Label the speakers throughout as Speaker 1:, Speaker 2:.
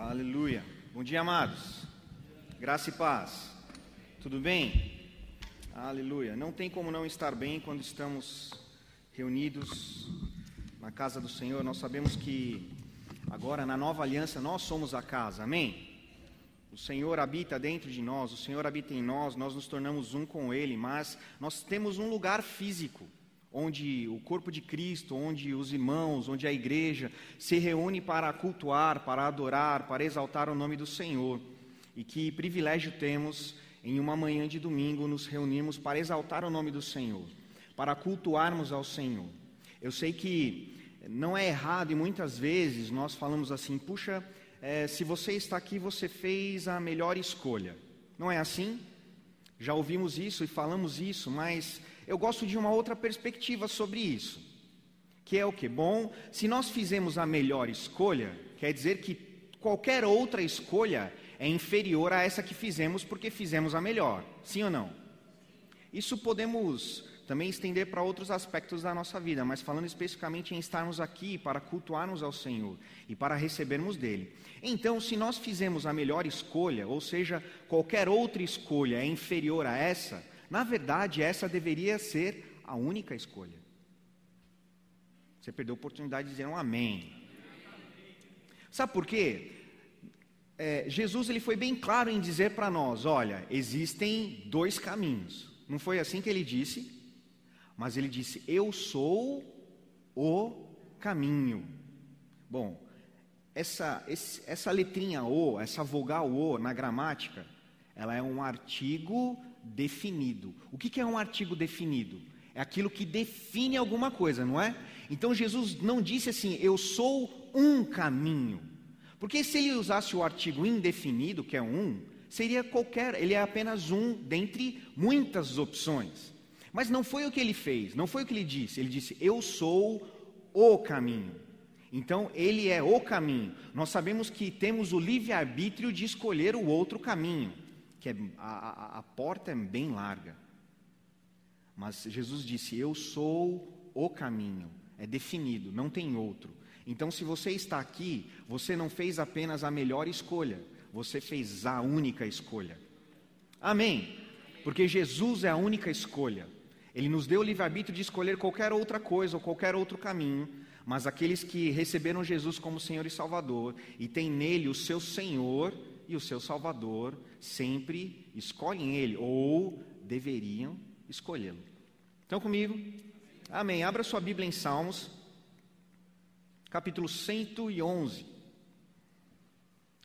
Speaker 1: Aleluia. Bom dia, amados. Graça e paz. Tudo bem? Aleluia. Não tem como não estar bem quando estamos reunidos na casa do Senhor. Nós sabemos que agora na nova aliança nós somos a casa. Amém? O Senhor habita dentro de nós, o Senhor habita em nós, nós nos tornamos um com Ele, mas nós temos um lugar físico onde o corpo de Cristo, onde os irmãos, onde a igreja se reúne para cultuar, para adorar, para exaltar o nome do Senhor. E que privilégio temos em uma manhã de domingo nos reunirmos para exaltar o nome do Senhor, para cultuarmos ao Senhor. Eu sei que não é errado e muitas vezes nós falamos assim: puxa, é, se você está aqui, você fez a melhor escolha. Não é assim? Já ouvimos isso e falamos isso, mas eu gosto de uma outra perspectiva sobre isso. Que é o que? Bom, se nós fizemos a melhor escolha, quer dizer que qualquer outra escolha é inferior a essa que fizemos porque fizemos a melhor. Sim ou não? Isso podemos também estender para outros aspectos da nossa vida, mas falando especificamente em estarmos aqui para cultuarmos ao Senhor e para recebermos dele. Então, se nós fizemos a melhor escolha, ou seja, qualquer outra escolha é inferior a essa, na verdade, essa deveria ser a única escolha. Você perdeu a oportunidade de dizer um amém. Sabe por quê? É, Jesus ele foi bem claro em dizer para nós: olha, existem dois caminhos. Não foi assim que ele disse? Mas ele disse: Eu sou o caminho. Bom, essa, essa letrinha O, essa vogal O na gramática, ela é um artigo definido. O que é um artigo definido? É aquilo que define alguma coisa, não é? Então Jesus não disse assim, eu sou um caminho. Porque se ele usasse o artigo indefinido, que é um, seria qualquer, ele é apenas um dentre muitas opções. Mas não foi o que ele fez, não foi o que ele disse. Ele disse, eu sou o caminho. Então, ele é o caminho. Nós sabemos que temos o livre-arbítrio de escolher o outro caminho que é, a, a, a porta é bem larga. Mas Jesus disse: Eu sou o caminho, é definido, não tem outro. Então, se você está aqui, você não fez apenas a melhor escolha, você fez a única escolha. Amém? Porque Jesus é a única escolha. Ele nos deu o livre-arbítrio de escolher qualquer outra coisa ou qualquer outro caminho, mas aqueles que receberam Jesus como Senhor e Salvador e têm nele o seu Senhor, e o seu Salvador sempre escolhem Ele, ou deveriam escolhê-lo. Estão comigo? Amém. Abra sua Bíblia em Salmos, capítulo 111.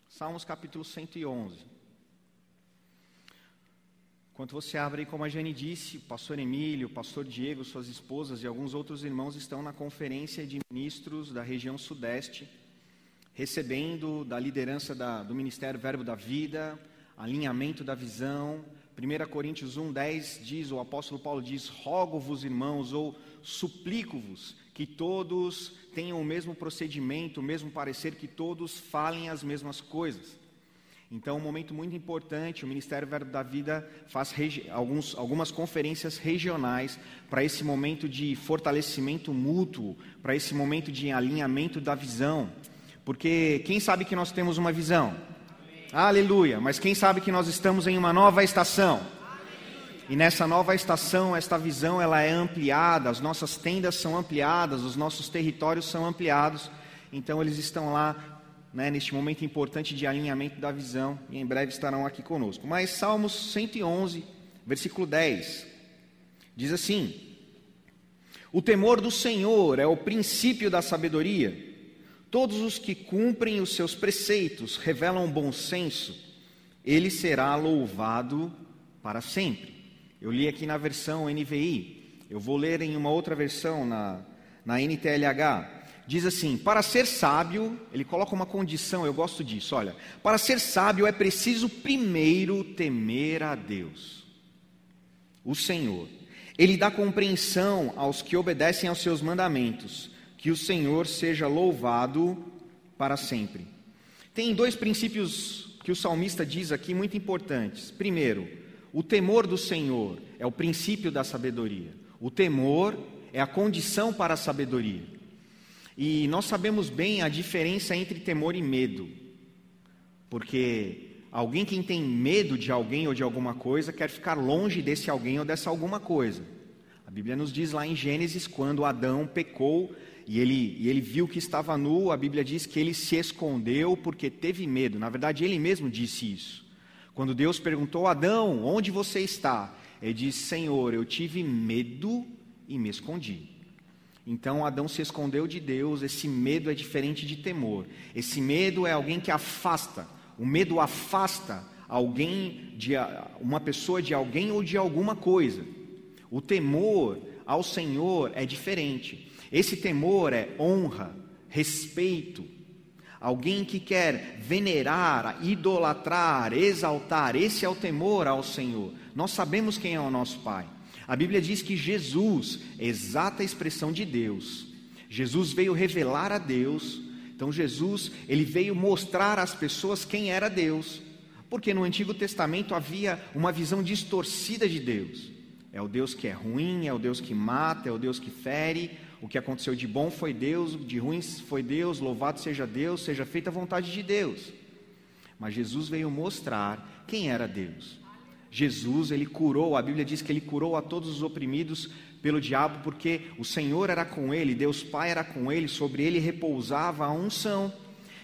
Speaker 1: Salmos, capítulo 111. Enquanto você abre, como a Jane disse, o pastor Emílio, o pastor Diego, suas esposas e alguns outros irmãos estão na conferência de ministros da região sudeste recebendo da liderança da, do Ministério Verbo da Vida, alinhamento da visão. 1 Coríntios 1, 10 diz, o apóstolo Paulo diz: Rogo-vos, irmãos, ou suplico-vos, que todos tenham o mesmo procedimento, o mesmo parecer, que todos falem as mesmas coisas. Então, um momento muito importante, o Ministério Verbo da Vida faz alguns, algumas conferências regionais para esse momento de fortalecimento mútuo, para esse momento de alinhamento da visão. Porque quem sabe que nós temos uma visão? Amém. Aleluia. Mas quem sabe que nós estamos em uma nova estação? E nessa nova estação, esta visão ela é ampliada, as nossas tendas são ampliadas, os nossos territórios são ampliados. Então eles estão lá né, neste momento importante de alinhamento da visão e em breve estarão aqui conosco. Mas Salmos 111, versículo 10, diz assim: O temor do Senhor é o princípio da sabedoria. Todos os que cumprem os seus preceitos revelam bom senso, ele será louvado para sempre. Eu li aqui na versão NVI, eu vou ler em uma outra versão, na, na NTLH. Diz assim: para ser sábio, ele coloca uma condição, eu gosto disso, olha. Para ser sábio é preciso primeiro temer a Deus, o Senhor. Ele dá compreensão aos que obedecem aos seus mandamentos que o Senhor seja louvado para sempre. Tem dois princípios que o salmista diz aqui muito importantes. Primeiro, o temor do Senhor é o princípio da sabedoria. O temor é a condição para a sabedoria. E nós sabemos bem a diferença entre temor e medo. Porque alguém que tem medo de alguém ou de alguma coisa quer ficar longe desse alguém ou dessa alguma coisa. A Bíblia nos diz lá em Gênesis, quando Adão pecou e ele, e ele viu que estava nu, a Bíblia diz que ele se escondeu porque teve medo. Na verdade, ele mesmo disse isso. Quando Deus perguntou, Adão, onde você está? Ele disse, Senhor, eu tive medo e me escondi. Então Adão se escondeu de Deus, esse medo é diferente de temor. Esse medo é alguém que afasta. O medo afasta alguém de uma pessoa de alguém ou de alguma coisa. O temor ao Senhor é diferente. Esse temor é honra, respeito. Alguém que quer venerar, idolatrar, exaltar, esse é o temor ao Senhor. Nós sabemos quem é o nosso Pai. A Bíblia diz que Jesus exata expressão de Deus. Jesus veio revelar a Deus. Então Jesus, ele veio mostrar às pessoas quem era Deus. Porque no Antigo Testamento havia uma visão distorcida de Deus. É o Deus que é ruim, é o Deus que mata, é o Deus que fere. O que aconteceu de bom foi Deus, de ruim foi Deus, louvado seja Deus, seja feita a vontade de Deus. Mas Jesus veio mostrar quem era Deus. Jesus, ele curou, a Bíblia diz que ele curou a todos os oprimidos pelo diabo, porque o Senhor era com ele, Deus Pai era com ele, sobre ele repousava a unção.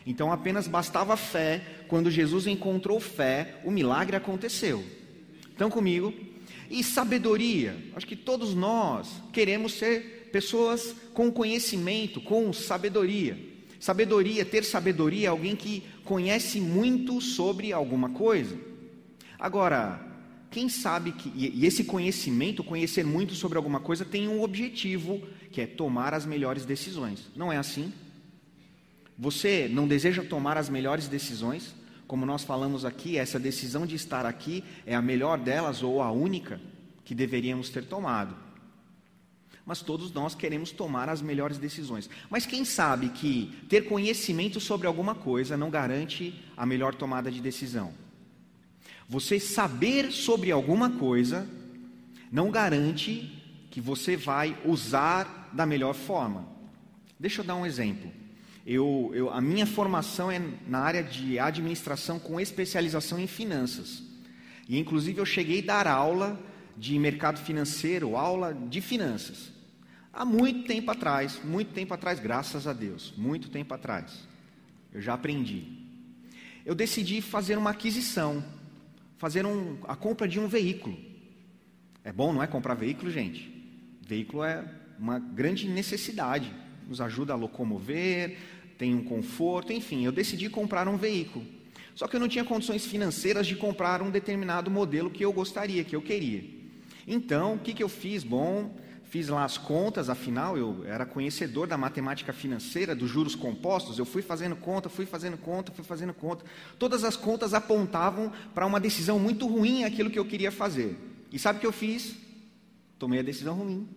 Speaker 1: Então apenas bastava fé, quando Jesus encontrou fé, o milagre aconteceu. Estão comigo? E sabedoria, acho que todos nós queremos ser pessoas com conhecimento, com sabedoria. Sabedoria, ter sabedoria é alguém que conhece muito sobre alguma coisa. Agora, quem sabe que, e esse conhecimento, conhecer muito sobre alguma coisa, tem um objetivo, que é tomar as melhores decisões. Não é assim? Você não deseja tomar as melhores decisões? Como nós falamos aqui, essa decisão de estar aqui é a melhor delas ou a única que deveríamos ter tomado. Mas todos nós queremos tomar as melhores decisões. Mas quem sabe que ter conhecimento sobre alguma coisa não garante a melhor tomada de decisão? Você saber sobre alguma coisa não garante que você vai usar da melhor forma. Deixa eu dar um exemplo. Eu, eu, a minha formação é na área de administração com especialização em finanças. E inclusive eu cheguei a dar aula de mercado financeiro, aula de finanças. Há muito tempo atrás, muito tempo atrás, graças a Deus, muito tempo atrás. Eu já aprendi. Eu decidi fazer uma aquisição fazer um, a compra de um veículo. É bom, não é comprar veículo, gente? Veículo é uma grande necessidade, nos ajuda a locomover, tem um conforto, enfim. Eu decidi comprar um veículo. Só que eu não tinha condições financeiras de comprar um determinado modelo que eu gostaria, que eu queria. Então, o que, que eu fiz? Bom, fiz lá as contas, afinal eu era conhecedor da matemática financeira, dos juros compostos, eu fui fazendo conta, fui fazendo conta, fui fazendo conta. Todas as contas apontavam para uma decisão muito ruim aquilo que eu queria fazer. E sabe o que eu fiz? Tomei a decisão ruim.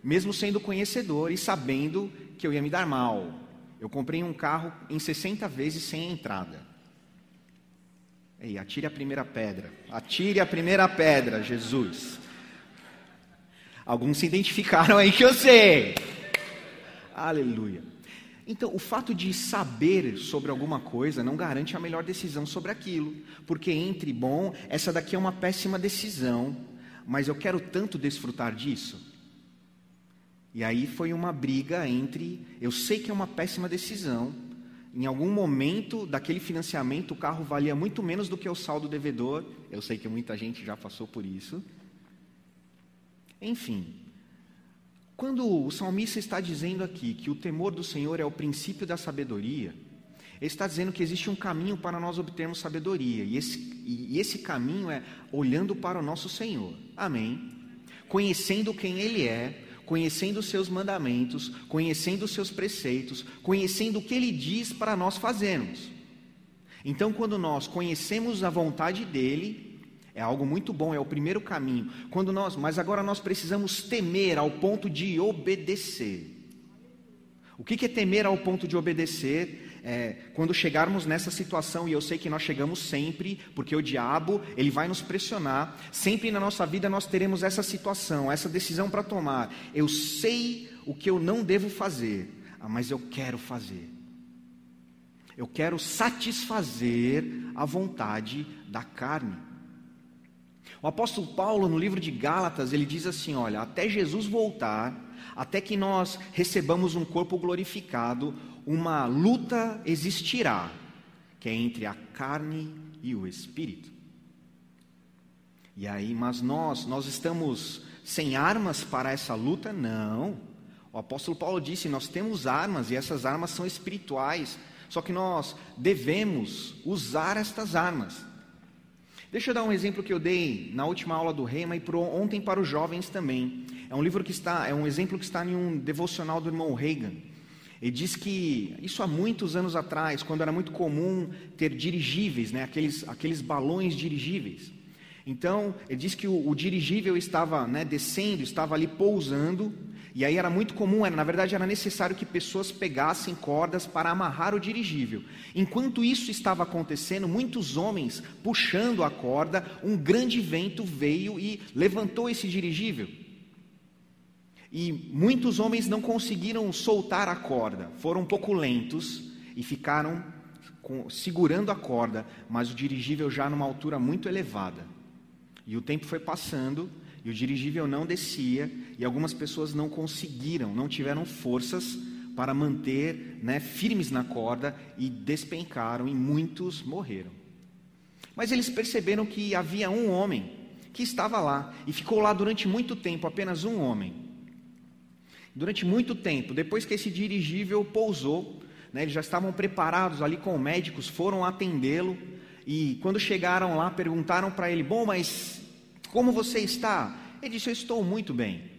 Speaker 1: Mesmo sendo conhecedor e sabendo que eu ia me dar mal. Eu comprei um carro em 60 vezes sem entrada. Ei, atire a primeira pedra. Atire a primeira pedra, Jesus. Alguns se identificaram aí que eu sei. Aleluia. Então, o fato de saber sobre alguma coisa não garante a melhor decisão sobre aquilo, porque entre bom, essa daqui é uma péssima decisão, mas eu quero tanto desfrutar disso. E aí foi uma briga entre, eu sei que é uma péssima decisão, em algum momento daquele financiamento o carro valia muito menos do que o saldo devedor, eu sei que muita gente já passou por isso. Enfim, quando o salmista está dizendo aqui que o temor do Senhor é o princípio da sabedoria, ele está dizendo que existe um caminho para nós obtermos sabedoria, e esse, e esse caminho é olhando para o nosso Senhor. Amém? Conhecendo quem Ele é, conhecendo os seus mandamentos, conhecendo os seus preceitos, conhecendo o que Ele diz para nós fazermos. Então, quando nós conhecemos a vontade dEle, é algo muito bom, é o primeiro caminho. Quando nós, mas agora nós precisamos temer ao ponto de obedecer. O que é temer ao ponto de obedecer? É, quando chegarmos nessa situação, e eu sei que nós chegamos sempre, porque o diabo ele vai nos pressionar. Sempre na nossa vida nós teremos essa situação, essa decisão para tomar. Eu sei o que eu não devo fazer, ah, mas eu quero fazer. Eu quero satisfazer a vontade da carne. O apóstolo Paulo, no livro de Gálatas, ele diz assim: Olha, até Jesus voltar, até que nós recebamos um corpo glorificado, uma luta existirá, que é entre a carne e o espírito. E aí, mas nós, nós estamos sem armas para essa luta? Não. O apóstolo Paulo disse: nós temos armas e essas armas são espirituais, só que nós devemos usar estas armas. Deixa eu dar um exemplo que eu dei na última aula do Rema e ontem para os jovens também. É um livro que está, é um exemplo que está em um devocional do irmão Reagan. Ele diz que isso há muitos anos atrás, quando era muito comum ter dirigíveis, né, aqueles, aqueles balões dirigíveis. Então, ele diz que o, o dirigível estava né, descendo, estava ali pousando, e aí era muito comum, era, na verdade era necessário que pessoas pegassem cordas para amarrar o dirigível. Enquanto isso estava acontecendo, muitos homens puxando a corda, um grande vento veio e levantou esse dirigível. E muitos homens não conseguiram soltar a corda, foram um pouco lentos e ficaram com, segurando a corda, mas o dirigível já numa altura muito elevada. E o tempo foi passando e o dirigível não descia, e algumas pessoas não conseguiram, não tiveram forças para manter né, firmes na corda e despencaram, e muitos morreram. Mas eles perceberam que havia um homem que estava lá, e ficou lá durante muito tempo, apenas um homem. Durante muito tempo, depois que esse dirigível pousou, né, eles já estavam preparados ali com médicos, foram atendê-lo, e quando chegaram lá, perguntaram para ele: Bom, mas como você está? Ele disse: Eu estou muito bem.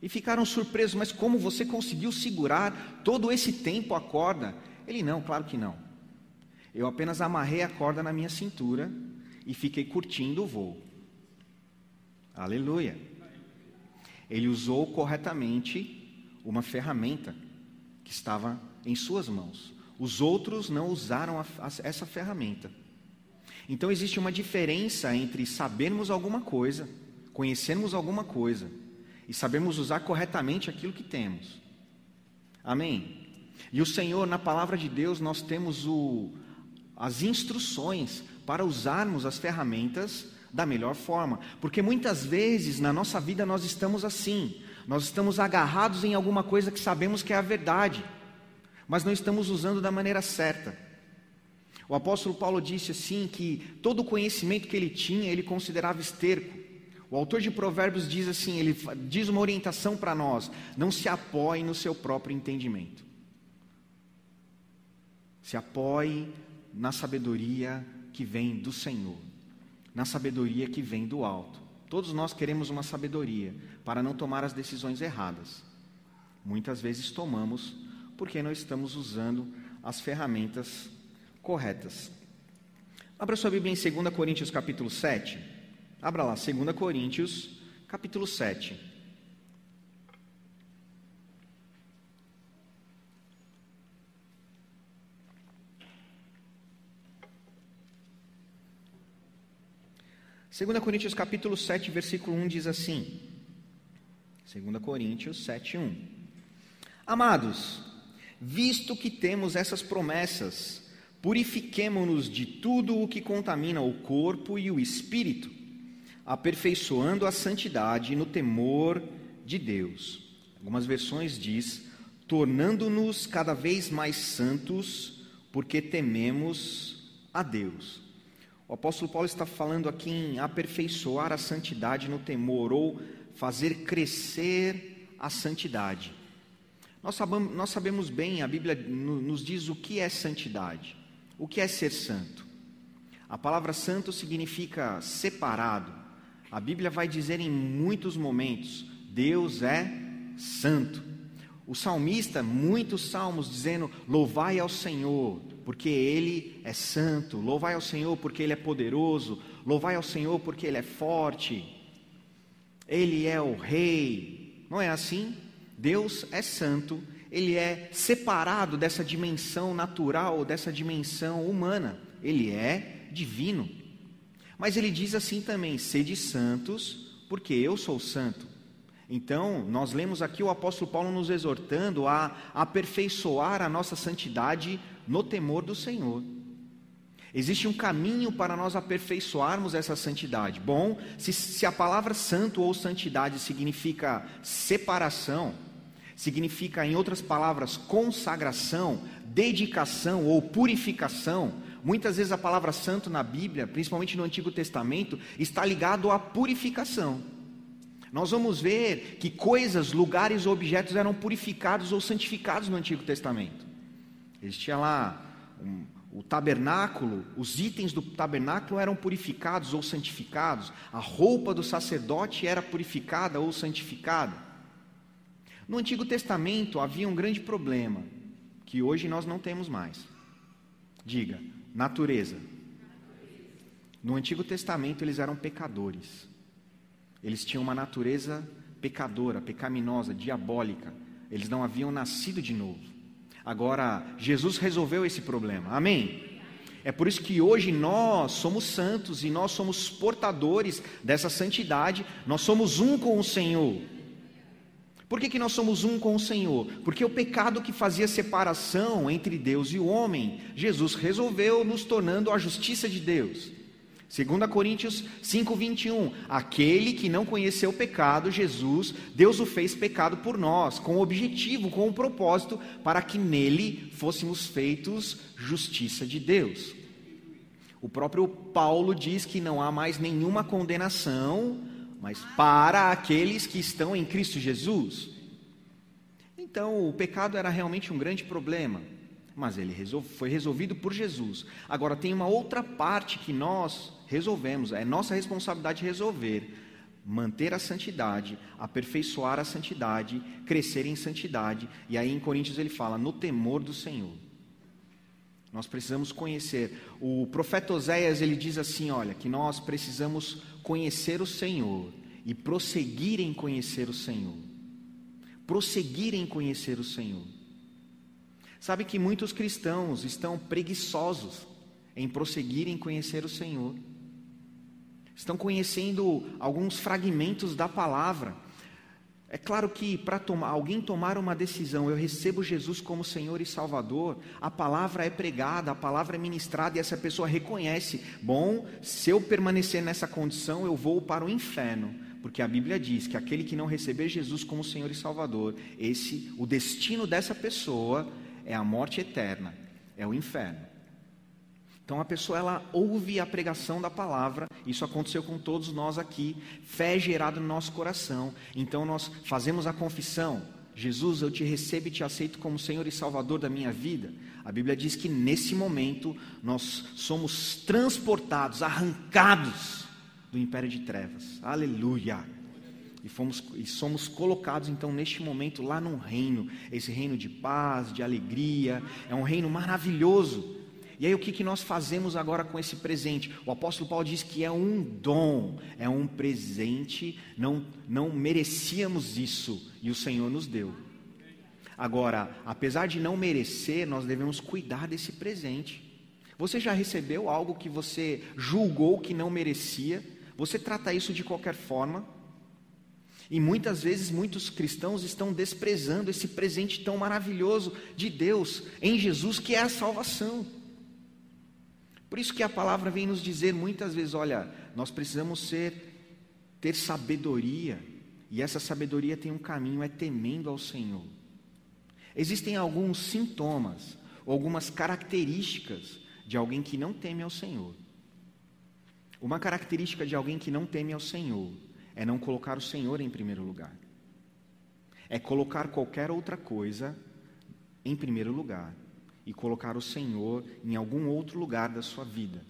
Speaker 1: E ficaram surpresos, mas como você conseguiu segurar todo esse tempo a corda? Ele: Não, claro que não. Eu apenas amarrei a corda na minha cintura e fiquei curtindo o voo. Aleluia. Ele usou corretamente uma ferramenta que estava em suas mãos. Os outros não usaram a, a, essa ferramenta. Então existe uma diferença entre sabermos alguma coisa, conhecermos alguma coisa e sabermos usar corretamente aquilo que temos. Amém? E o Senhor, na palavra de Deus, nós temos o, as instruções para usarmos as ferramentas da melhor forma, porque muitas vezes na nossa vida nós estamos assim, nós estamos agarrados em alguma coisa que sabemos que é a verdade, mas não estamos usando da maneira certa. O apóstolo Paulo disse assim que todo o conhecimento que ele tinha, ele considerava esterco. O autor de Provérbios diz assim, ele diz uma orientação para nós: não se apoie no seu próprio entendimento. Se apoie na sabedoria que vem do Senhor, na sabedoria que vem do alto. Todos nós queremos uma sabedoria para não tomar as decisões erradas. Muitas vezes tomamos porque não estamos usando as ferramentas corretas. Abra sua Bíblia em 2 Coríntios capítulo 7. Abra lá, 2 Coríntios capítulo 7. Segunda Coríntios capítulo 7, versículo 1 diz assim: 2 Coríntios 7, 1 Amados, visto que temos essas promessas, Purifiquemo-nos de tudo o que contamina o corpo e o espírito, aperfeiçoando a santidade no temor de Deus. Algumas versões diz, tornando-nos cada vez mais santos, porque tememos a Deus. O apóstolo Paulo está falando aqui em aperfeiçoar a santidade no temor ou fazer crescer a santidade. Nós sabemos, bem, a Bíblia nos diz o que é santidade. O que é ser santo? A palavra santo significa separado. A Bíblia vai dizer em muitos momentos: Deus é santo. O salmista, muitos salmos dizendo: Louvai ao Senhor, porque Ele é santo. Louvai ao Senhor, porque Ele é poderoso. Louvai ao Senhor, porque Ele é forte. Ele é o Rei. Não é assim? Deus é santo ele é separado dessa dimensão natural, dessa dimensão humana. Ele é divino. Mas ele diz assim também: sede santos, porque eu sou santo. Então, nós lemos aqui o apóstolo Paulo nos exortando a aperfeiçoar a nossa santidade no temor do Senhor. Existe um caminho para nós aperfeiçoarmos essa santidade. Bom, se, se a palavra santo ou santidade significa separação, significa, em outras palavras, consagração, dedicação ou purificação, muitas vezes a palavra santo na Bíblia, principalmente no Antigo Testamento, está ligado à purificação. Nós vamos ver que coisas, lugares ou objetos eram purificados ou santificados no Antigo Testamento. Existia lá um, o tabernáculo, os itens do tabernáculo eram purificados ou santificados, a roupa do sacerdote era purificada ou santificada. No Antigo Testamento havia um grande problema, que hoje nós não temos mais. Diga, natureza. No Antigo Testamento eles eram pecadores. Eles tinham uma natureza pecadora, pecaminosa, diabólica. Eles não haviam nascido de novo. Agora, Jesus resolveu esse problema. Amém? É por isso que hoje nós somos santos e nós somos portadores dessa santidade, nós somos um com o Senhor. Por que, que nós somos um com o Senhor? Porque o pecado que fazia separação entre Deus e o homem, Jesus resolveu nos tornando a justiça de Deus. 2 Coríntios 5:21, aquele que não conheceu o pecado, Jesus, Deus o fez pecado por nós, com o objetivo, com o propósito para que nele fôssemos feitos justiça de Deus. O próprio Paulo diz que não há mais nenhuma condenação, mas para aqueles que estão em Cristo Jesus. Então, o pecado era realmente um grande problema mas ele foi resolvido por Jesus. Agora tem uma outra parte que nós resolvemos, é nossa responsabilidade resolver, manter a santidade, aperfeiçoar a santidade, crescer em santidade. E aí em Coríntios ele fala no temor do Senhor. Nós precisamos conhecer. O profeta Oséias ele diz assim, olha, que nós precisamos conhecer o Senhor e prosseguir em conhecer o Senhor. Prosseguir em conhecer o Senhor. Sabe que muitos cristãos estão preguiçosos em prosseguir em conhecer o Senhor. Estão conhecendo alguns fragmentos da palavra. É claro que para tomar, alguém tomar uma decisão, eu recebo Jesus como Senhor e Salvador, a palavra é pregada, a palavra é ministrada e essa pessoa reconhece: bom, se eu permanecer nessa condição, eu vou para o inferno, porque a Bíblia diz que aquele que não receber Jesus como Senhor e Salvador, esse, o destino dessa pessoa é a morte eterna, é o inferno. Então a pessoa ela ouve a pregação da palavra, isso aconteceu com todos nós aqui, fé é gerada no nosso coração. Então nós fazemos a confissão: Jesus, eu te recebo e te aceito como Senhor e Salvador da minha vida. A Bíblia diz que nesse momento nós somos transportados, arrancados do império de trevas. Aleluia! E, fomos, e somos colocados então neste momento lá num reino, esse reino de paz, de alegria, é um reino maravilhoso. E aí o que, que nós fazemos agora com esse presente? O apóstolo Paulo diz que é um dom, é um presente, não, não merecíamos isso e o Senhor nos deu. Agora, apesar de não merecer, nós devemos cuidar desse presente. Você já recebeu algo que você julgou que não merecia? Você trata isso de qualquer forma? E muitas vezes muitos cristãos estão desprezando esse presente tão maravilhoso de Deus em Jesus, que é a salvação. Por isso que a palavra vem nos dizer muitas vezes, olha, nós precisamos ser ter sabedoria, e essa sabedoria tem um caminho, é temendo ao Senhor. Existem alguns sintomas, algumas características de alguém que não teme ao Senhor. Uma característica de alguém que não teme ao Senhor é não colocar o Senhor em primeiro lugar. É colocar qualquer outra coisa em primeiro lugar e colocar o Senhor em algum outro lugar da sua vida.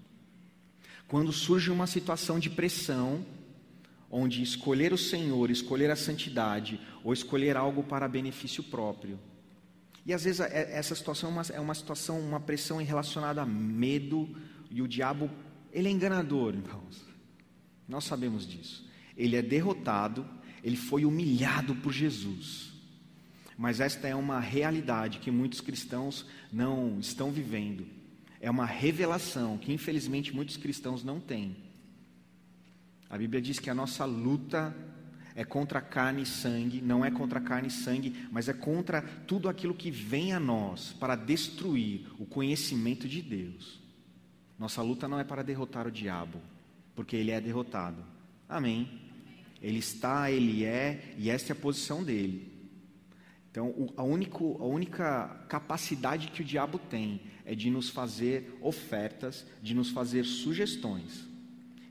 Speaker 1: Quando surge uma situação de pressão, onde escolher o Senhor, escolher a santidade ou escolher algo para benefício próprio. E às vezes é, essa situação é é uma situação, uma pressão relacionada a medo, e o diabo, ele é enganador, irmãos. Nós sabemos disso ele é derrotado, ele foi humilhado por Jesus. Mas esta é uma realidade que muitos cristãos não estão vivendo. É uma revelação que infelizmente muitos cristãos não têm. A Bíblia diz que a nossa luta é contra carne e sangue, não é contra carne e sangue, mas é contra tudo aquilo que vem a nós para destruir o conhecimento de Deus. Nossa luta não é para derrotar o diabo, porque ele é derrotado. Amém. Ele está, ele é, e esta é a posição dele. Então, a, único, a única capacidade que o diabo tem é de nos fazer ofertas, de nos fazer sugestões.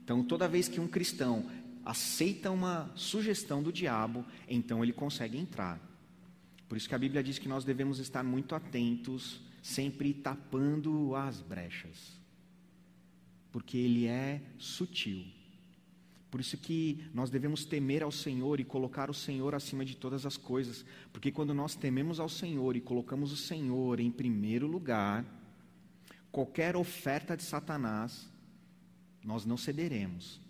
Speaker 1: Então, toda vez que um cristão aceita uma sugestão do diabo, então ele consegue entrar. Por isso que a Bíblia diz que nós devemos estar muito atentos, sempre tapando as brechas. Porque ele é sutil. Por isso que nós devemos temer ao Senhor e colocar o Senhor acima de todas as coisas, porque quando nós tememos ao Senhor e colocamos o Senhor em primeiro lugar, qualquer oferta de Satanás, nós não cederemos.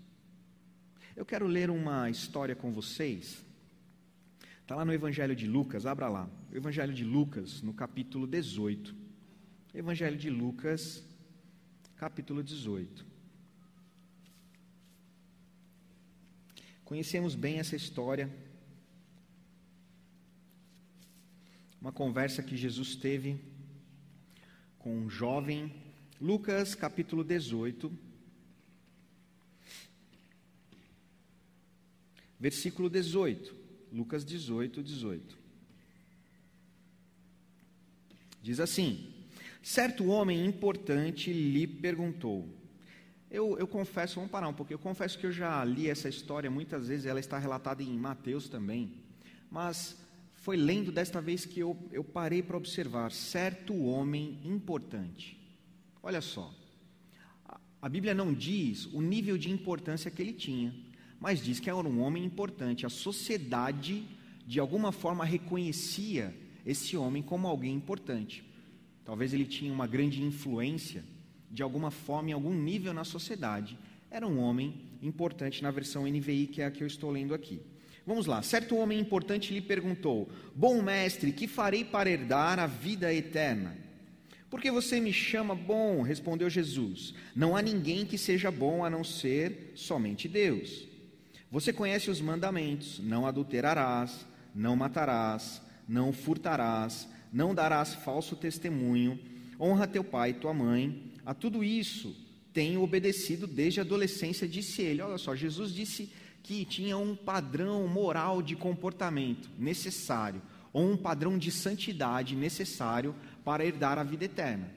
Speaker 1: Eu quero ler uma história com vocês. Está lá no Evangelho de Lucas, abra lá. Evangelho de Lucas, no capítulo 18. Evangelho de Lucas, capítulo 18. Conhecemos bem essa história. Uma conversa que Jesus teve com um jovem. Lucas capítulo 18, versículo 18. Lucas 18, 18. Diz assim: Certo homem importante lhe perguntou: eu, eu, confesso, vamos parar um pouquinho, eu confesso que eu já li essa história muitas vezes, ela está relatada em Mateus também, mas foi lendo desta vez que eu, eu parei para observar certo homem importante. Olha só, a, Bíblia não diz o nível de importância que ele tinha, mas diz que era um homem importante. A sociedade, de alguma forma, reconhecia esse homem como alguém importante. Talvez ele tinha uma grande influência de alguma forma, em algum nível na sociedade, era um homem importante na versão NVI, que é a que eu estou lendo aqui. Vamos lá. Certo homem importante lhe perguntou: Bom mestre, que farei para herdar a vida eterna? Porque você me chama bom? Respondeu Jesus. Não há ninguém que seja bom a não ser somente Deus. Você conhece os mandamentos: não adulterarás, não matarás, não furtarás, não darás falso testemunho, honra teu pai e tua mãe a tudo isso tenho obedecido desde a adolescência, disse ele. Olha só, Jesus disse que tinha um padrão moral de comportamento necessário, ou um padrão de santidade necessário para herdar a vida eterna.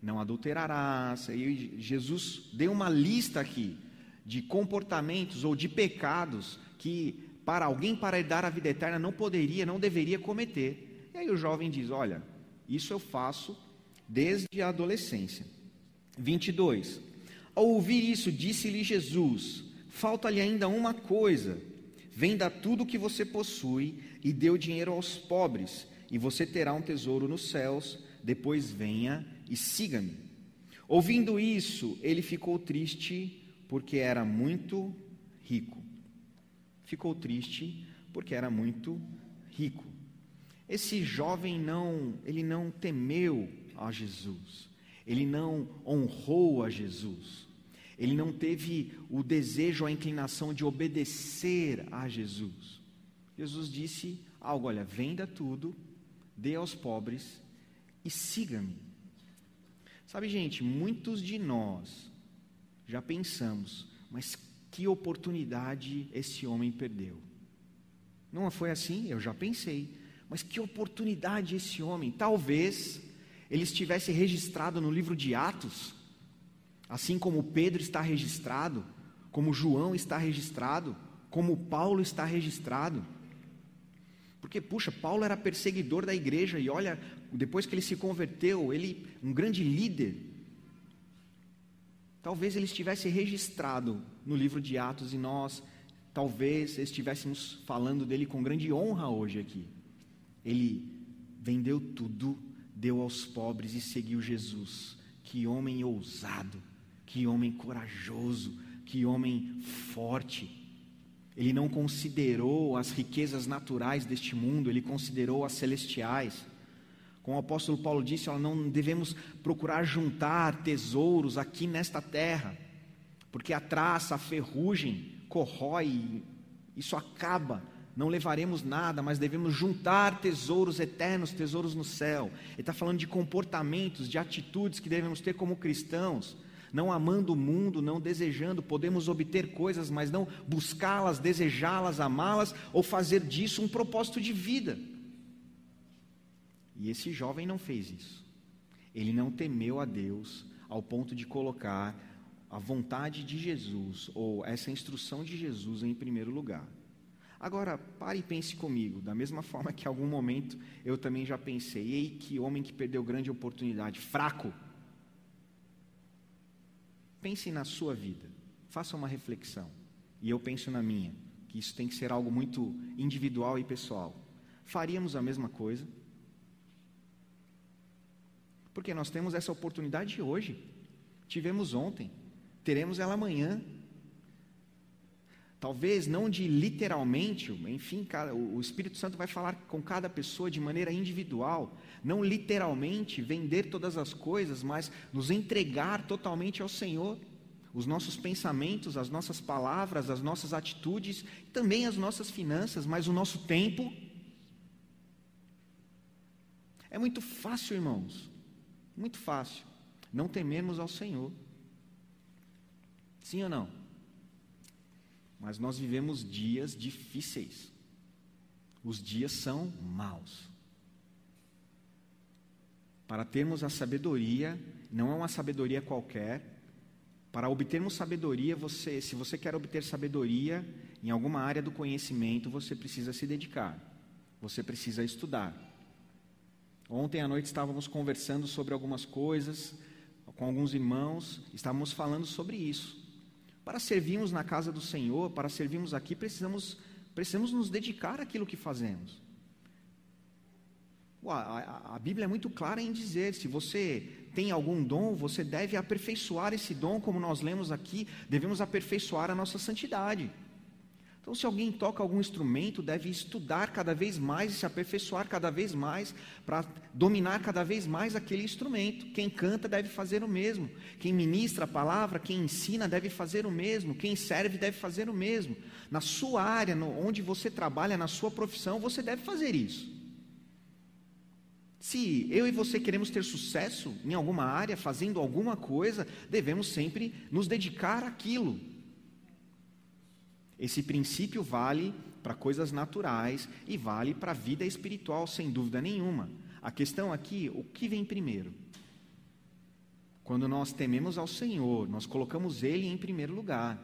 Speaker 1: Não adulterarás. E Jesus deu uma lista aqui de comportamentos ou de pecados que para alguém para herdar a vida eterna não poderia, não deveria cometer. E aí o jovem diz: Olha, isso eu faço desde a adolescência. 22. Ao ouvir isso, disse-lhe Jesus: Falta-lhe ainda uma coisa. Venda tudo o que você possui e dê o dinheiro aos pobres, e você terá um tesouro nos céus. Depois venha e siga-me. Ouvindo isso, ele ficou triste porque era muito rico. Ficou triste porque era muito rico. Esse jovem não, ele não temeu a Jesus ele não honrou a Jesus, ele não teve o desejo, a inclinação de obedecer a Jesus. Jesus disse algo: olha, venda tudo, dê aos pobres e siga-me. Sabe, gente, muitos de nós já pensamos, mas que oportunidade esse homem perdeu. Não foi assim? Eu já pensei, mas que oportunidade esse homem, talvez ele estivesse registrado no livro de Atos, assim como Pedro está registrado, como João está registrado, como Paulo está registrado. Porque, puxa, Paulo era perseguidor da igreja e olha, depois que ele se converteu, ele, um grande líder. Talvez ele estivesse registrado no livro de Atos e nós, talvez, estivéssemos falando dele com grande honra hoje aqui. Ele vendeu tudo deu aos pobres e seguiu Jesus. Que homem ousado, que homem corajoso, que homem forte. Ele não considerou as riquezas naturais deste mundo, ele considerou as celestiais. Como o apóstolo Paulo disse, não devemos procurar juntar tesouros aqui nesta terra, porque a traça, a ferrugem corrói Isso acaba. Não levaremos nada, mas devemos juntar tesouros eternos, tesouros no céu. Ele está falando de comportamentos, de atitudes que devemos ter como cristãos não amando o mundo, não desejando, podemos obter coisas, mas não buscá-las, desejá-las, amá-las ou fazer disso um propósito de vida. E esse jovem não fez isso. Ele não temeu a Deus ao ponto de colocar a vontade de Jesus ou essa instrução de Jesus em primeiro lugar. Agora, pare e pense comigo, da mesma forma que em algum momento eu também já pensei, ei, que homem que perdeu grande oportunidade, fraco. Pense na sua vida, faça uma reflexão. E eu penso na minha, que isso tem que ser algo muito individual e pessoal. Faríamos a mesma coisa? Porque nós temos essa oportunidade hoje, tivemos ontem, teremos ela amanhã. Talvez não de literalmente, enfim, o Espírito Santo vai falar com cada pessoa de maneira individual, não literalmente vender todas as coisas, mas nos entregar totalmente ao Senhor. Os nossos pensamentos, as nossas palavras, as nossas atitudes, também as nossas finanças, mas o nosso tempo. É muito fácil, irmãos, muito fácil, não temermos ao Senhor. Sim ou não? Mas nós vivemos dias difíceis. Os dias são maus. Para termos a sabedoria, não é uma sabedoria qualquer. Para obtermos sabedoria, você, se você quer obter sabedoria em alguma área do conhecimento, você precisa se dedicar. Você precisa estudar. Ontem à noite estávamos conversando sobre algumas coisas com alguns irmãos, estávamos falando sobre isso. Para servirmos na casa do Senhor, para servirmos aqui, precisamos, precisamos nos dedicar àquilo que fazemos. A, a, a Bíblia é muito clara em dizer: se você tem algum dom, você deve aperfeiçoar esse dom, como nós lemos aqui, devemos aperfeiçoar a nossa santidade. Então, se alguém toca algum instrumento, deve estudar cada vez mais e se aperfeiçoar cada vez mais para dominar cada vez mais aquele instrumento. Quem canta deve fazer o mesmo. Quem ministra a palavra, quem ensina deve fazer o mesmo. Quem serve deve fazer o mesmo. Na sua área, no, onde você trabalha, na sua profissão, você deve fazer isso. Se eu e você queremos ter sucesso em alguma área, fazendo alguma coisa, devemos sempre nos dedicar àquilo. Esse princípio vale para coisas naturais e vale para a vida espiritual, sem dúvida nenhuma. A questão aqui, o que vem primeiro? Quando nós tememos ao Senhor, nós colocamos Ele em primeiro lugar.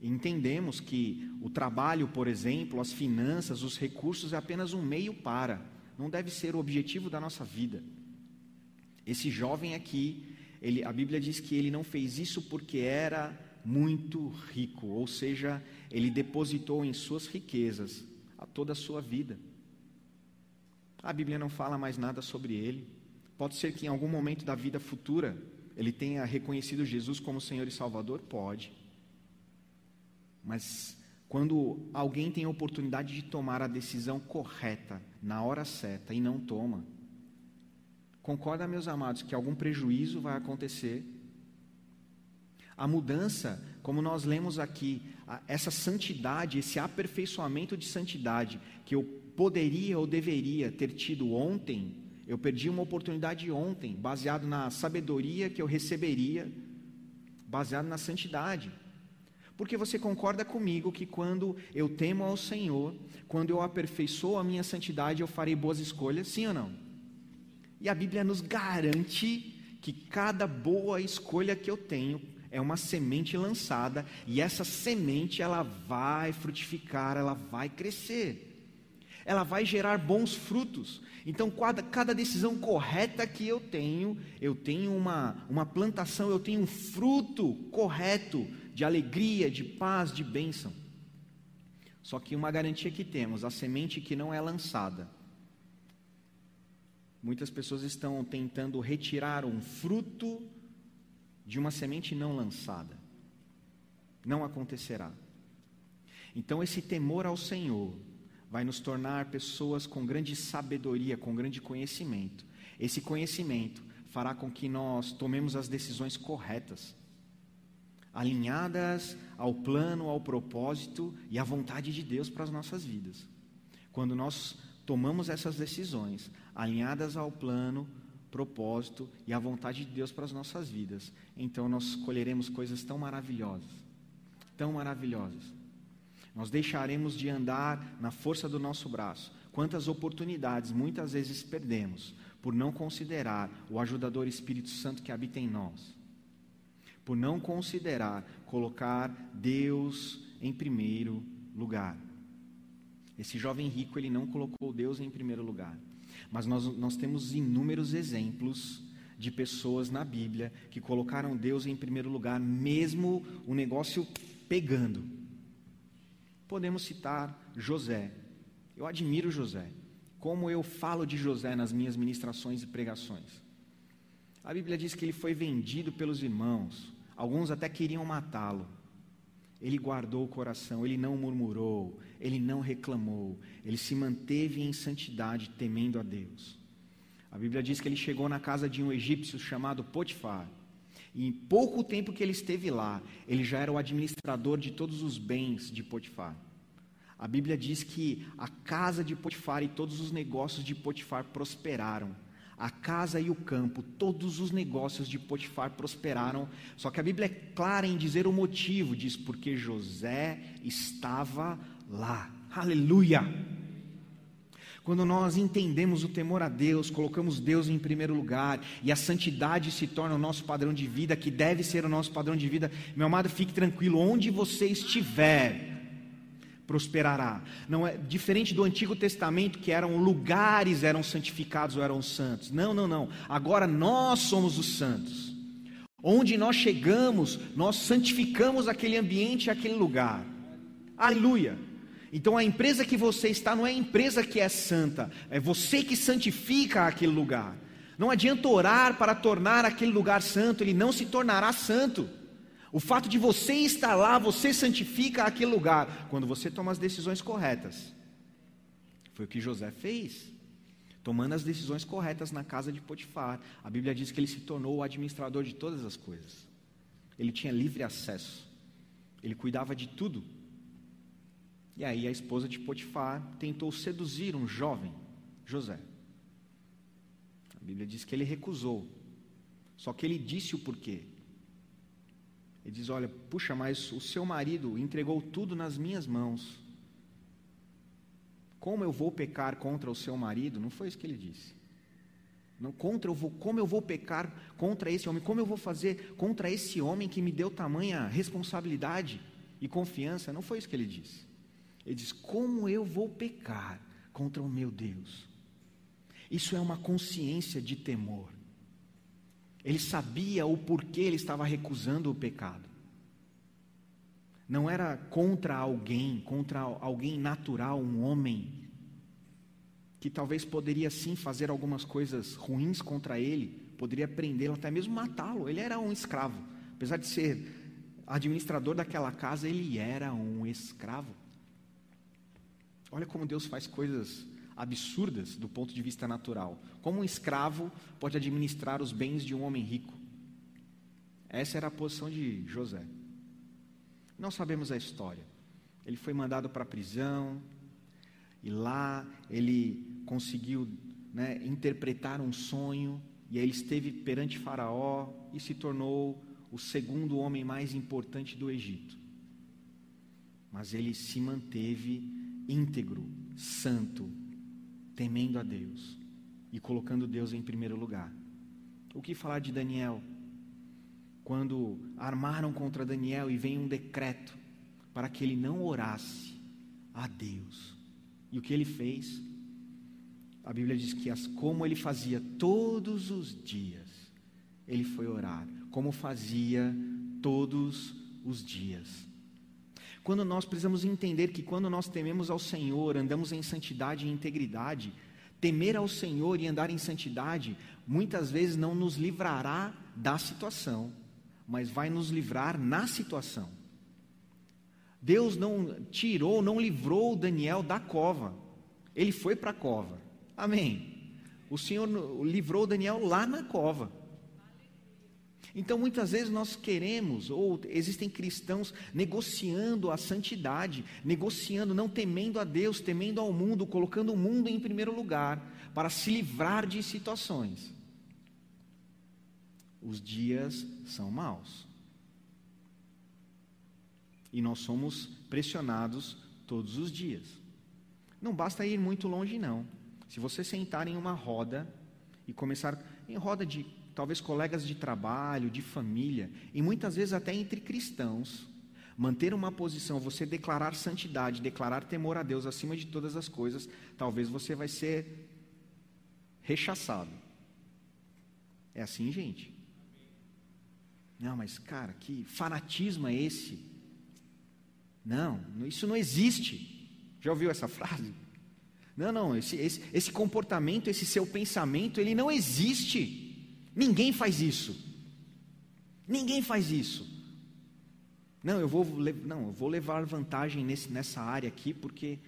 Speaker 1: Entendemos que o trabalho, por exemplo, as finanças, os recursos é apenas um meio para, não deve ser o objetivo da nossa vida. Esse jovem aqui, ele, a Bíblia diz que ele não fez isso porque era muito rico, ou seja, ele depositou em suas riquezas a toda a sua vida. A Bíblia não fala mais nada sobre ele. Pode ser que em algum momento da vida futura ele tenha reconhecido Jesus como Senhor e Salvador? Pode. Mas quando alguém tem a oportunidade de tomar a decisão correta, na hora certa, e não toma, concorda, meus amados, que algum prejuízo vai acontecer a mudança, como nós lemos aqui, essa santidade, esse aperfeiçoamento de santidade que eu poderia ou deveria ter tido ontem, eu perdi uma oportunidade ontem, baseado na sabedoria que eu receberia, baseado na santidade. Porque você concorda comigo que quando eu temo ao Senhor, quando eu aperfeiçoo a minha santidade, eu farei boas escolhas, sim ou não? E a Bíblia nos garante que cada boa escolha que eu tenho é uma semente lançada e essa semente ela vai frutificar, ela vai crescer. Ela vai gerar bons frutos. Então, cada, cada decisão correta que eu tenho, eu tenho uma, uma plantação, eu tenho um fruto correto de alegria, de paz, de bênção. Só que uma garantia que temos: a semente que não é lançada. Muitas pessoas estão tentando retirar um fruto de uma semente não lançada. Não acontecerá. Então, esse temor ao Senhor vai nos tornar pessoas com grande sabedoria, com grande conhecimento. Esse conhecimento fará com que nós tomemos as decisões corretas. alinhadas ao plano, ao propósito e à vontade de Deus para as nossas vidas. Quando nós tomamos essas decisões alinhadas ao plano, propósito e à vontade de Deus para as nossas vidas, então nós colheremos coisas tão maravilhosas, tão maravilhosas. Nós deixaremos de andar na força do nosso braço. Quantas oportunidades muitas vezes perdemos por não considerar o ajudador Espírito Santo que habita em nós, por não considerar colocar Deus em primeiro lugar. Esse jovem rico, ele não colocou Deus em primeiro lugar. Mas nós, nós temos inúmeros exemplos de pessoas na Bíblia que colocaram Deus em primeiro lugar, mesmo o negócio pegando. Podemos citar José. Eu admiro José. Como eu falo de José nas minhas ministrações e pregações. A Bíblia diz que ele foi vendido pelos irmãos. Alguns até queriam matá-lo. Ele guardou o coração, ele não murmurou, ele não reclamou, ele se manteve em santidade, temendo a Deus. A Bíblia diz que ele chegou na casa de um egípcio chamado Potifar. E em pouco tempo que ele esteve lá, ele já era o administrador de todos os bens de Potifar. A Bíblia diz que a casa de Potifar e todos os negócios de Potifar prosperaram a casa e o campo, todos os negócios de Potifar prosperaram. Só que a Bíblia é clara em dizer o motivo, diz porque José estava lá. Aleluia! Quando nós entendemos o temor a Deus, colocamos Deus em primeiro lugar e a santidade se torna o nosso padrão de vida, que deve ser o nosso padrão de vida, meu amado, fique tranquilo, onde você estiver, prosperará. Não é diferente do Antigo Testamento que eram lugares eram santificados ou eram santos. Não, não, não. Agora nós somos os santos. Onde nós chegamos, nós santificamos aquele ambiente, aquele lugar. Aleluia. Então a empresa que você está não é a empresa que é santa, é você que santifica aquele lugar. Não adianta orar para tornar aquele lugar santo, ele não se tornará santo. O fato de você estar lá, você santifica aquele lugar, quando você toma as decisões corretas. Foi o que José fez, tomando as decisões corretas na casa de Potifar. A Bíblia diz que ele se tornou o administrador de todas as coisas. Ele tinha livre acesso, ele cuidava de tudo. E aí a esposa de Potifar tentou seduzir um jovem, José. A Bíblia diz que ele recusou, só que ele disse o porquê. Ele diz: Olha, puxa, mas o seu marido entregou tudo nas minhas mãos. Como eu vou pecar contra o seu marido? Não foi isso que ele disse. Não, contra eu vou, como eu vou pecar contra esse homem? Como eu vou fazer contra esse homem que me deu tamanha responsabilidade e confiança? Não foi isso que ele disse. Ele diz: Como eu vou pecar contra o meu Deus? Isso é uma consciência de temor. Ele sabia o porquê ele estava recusando o pecado. Não era contra alguém, contra alguém natural, um homem, que talvez poderia sim fazer algumas coisas ruins contra ele, poderia prendê-lo, até mesmo matá-lo. Ele era um escravo. Apesar de ser administrador daquela casa, ele era um escravo. Olha como Deus faz coisas absurdas do ponto de vista natural. Como um escravo pode administrar os bens de um homem rico? Essa era a posição de José. Não sabemos a história. Ele foi mandado para a prisão e lá ele conseguiu né, interpretar um sonho e aí ele esteve perante Faraó e se tornou o segundo homem mais importante do Egito. Mas ele se manteve íntegro, santo, temendo a Deus e colocando Deus em primeiro lugar. O que falar de Daniel? Quando armaram contra Daniel e vem um decreto para que ele não orasse a Deus. E o que ele fez? A Bíblia diz que as, como ele fazia todos os dias, ele foi orar, como fazia todos os dias. Quando nós precisamos entender que quando nós tememos ao Senhor, andamos em santidade e integridade, temer ao Senhor e andar em santidade, muitas vezes não nos livrará da situação, mas vai nos livrar na situação. Deus não tirou, não livrou Daniel da cova, ele foi para a cova, amém. O Senhor livrou Daniel lá na cova. Então, muitas vezes nós queremos, ou existem cristãos negociando a santidade, negociando, não temendo a Deus, temendo ao mundo, colocando o mundo em primeiro lugar, para se livrar de situações. Os dias são maus. E nós somos pressionados todos os dias. Não basta ir muito longe, não. Se você sentar em uma roda e começar em roda de talvez colegas de trabalho, de família, e muitas vezes até entre cristãos, manter uma posição, você declarar santidade, declarar temor a Deus acima de todas as coisas, talvez você vai ser rechaçado. É assim, gente? Não, mas cara, que fanatismo é esse? Não, isso não existe. Já ouviu essa frase? Não, não, esse, esse, esse comportamento, esse seu pensamento, ele não existe. Ninguém faz isso. Ninguém faz isso. Não, eu vou, não, eu vou levar vantagem nesse, nessa área aqui porque.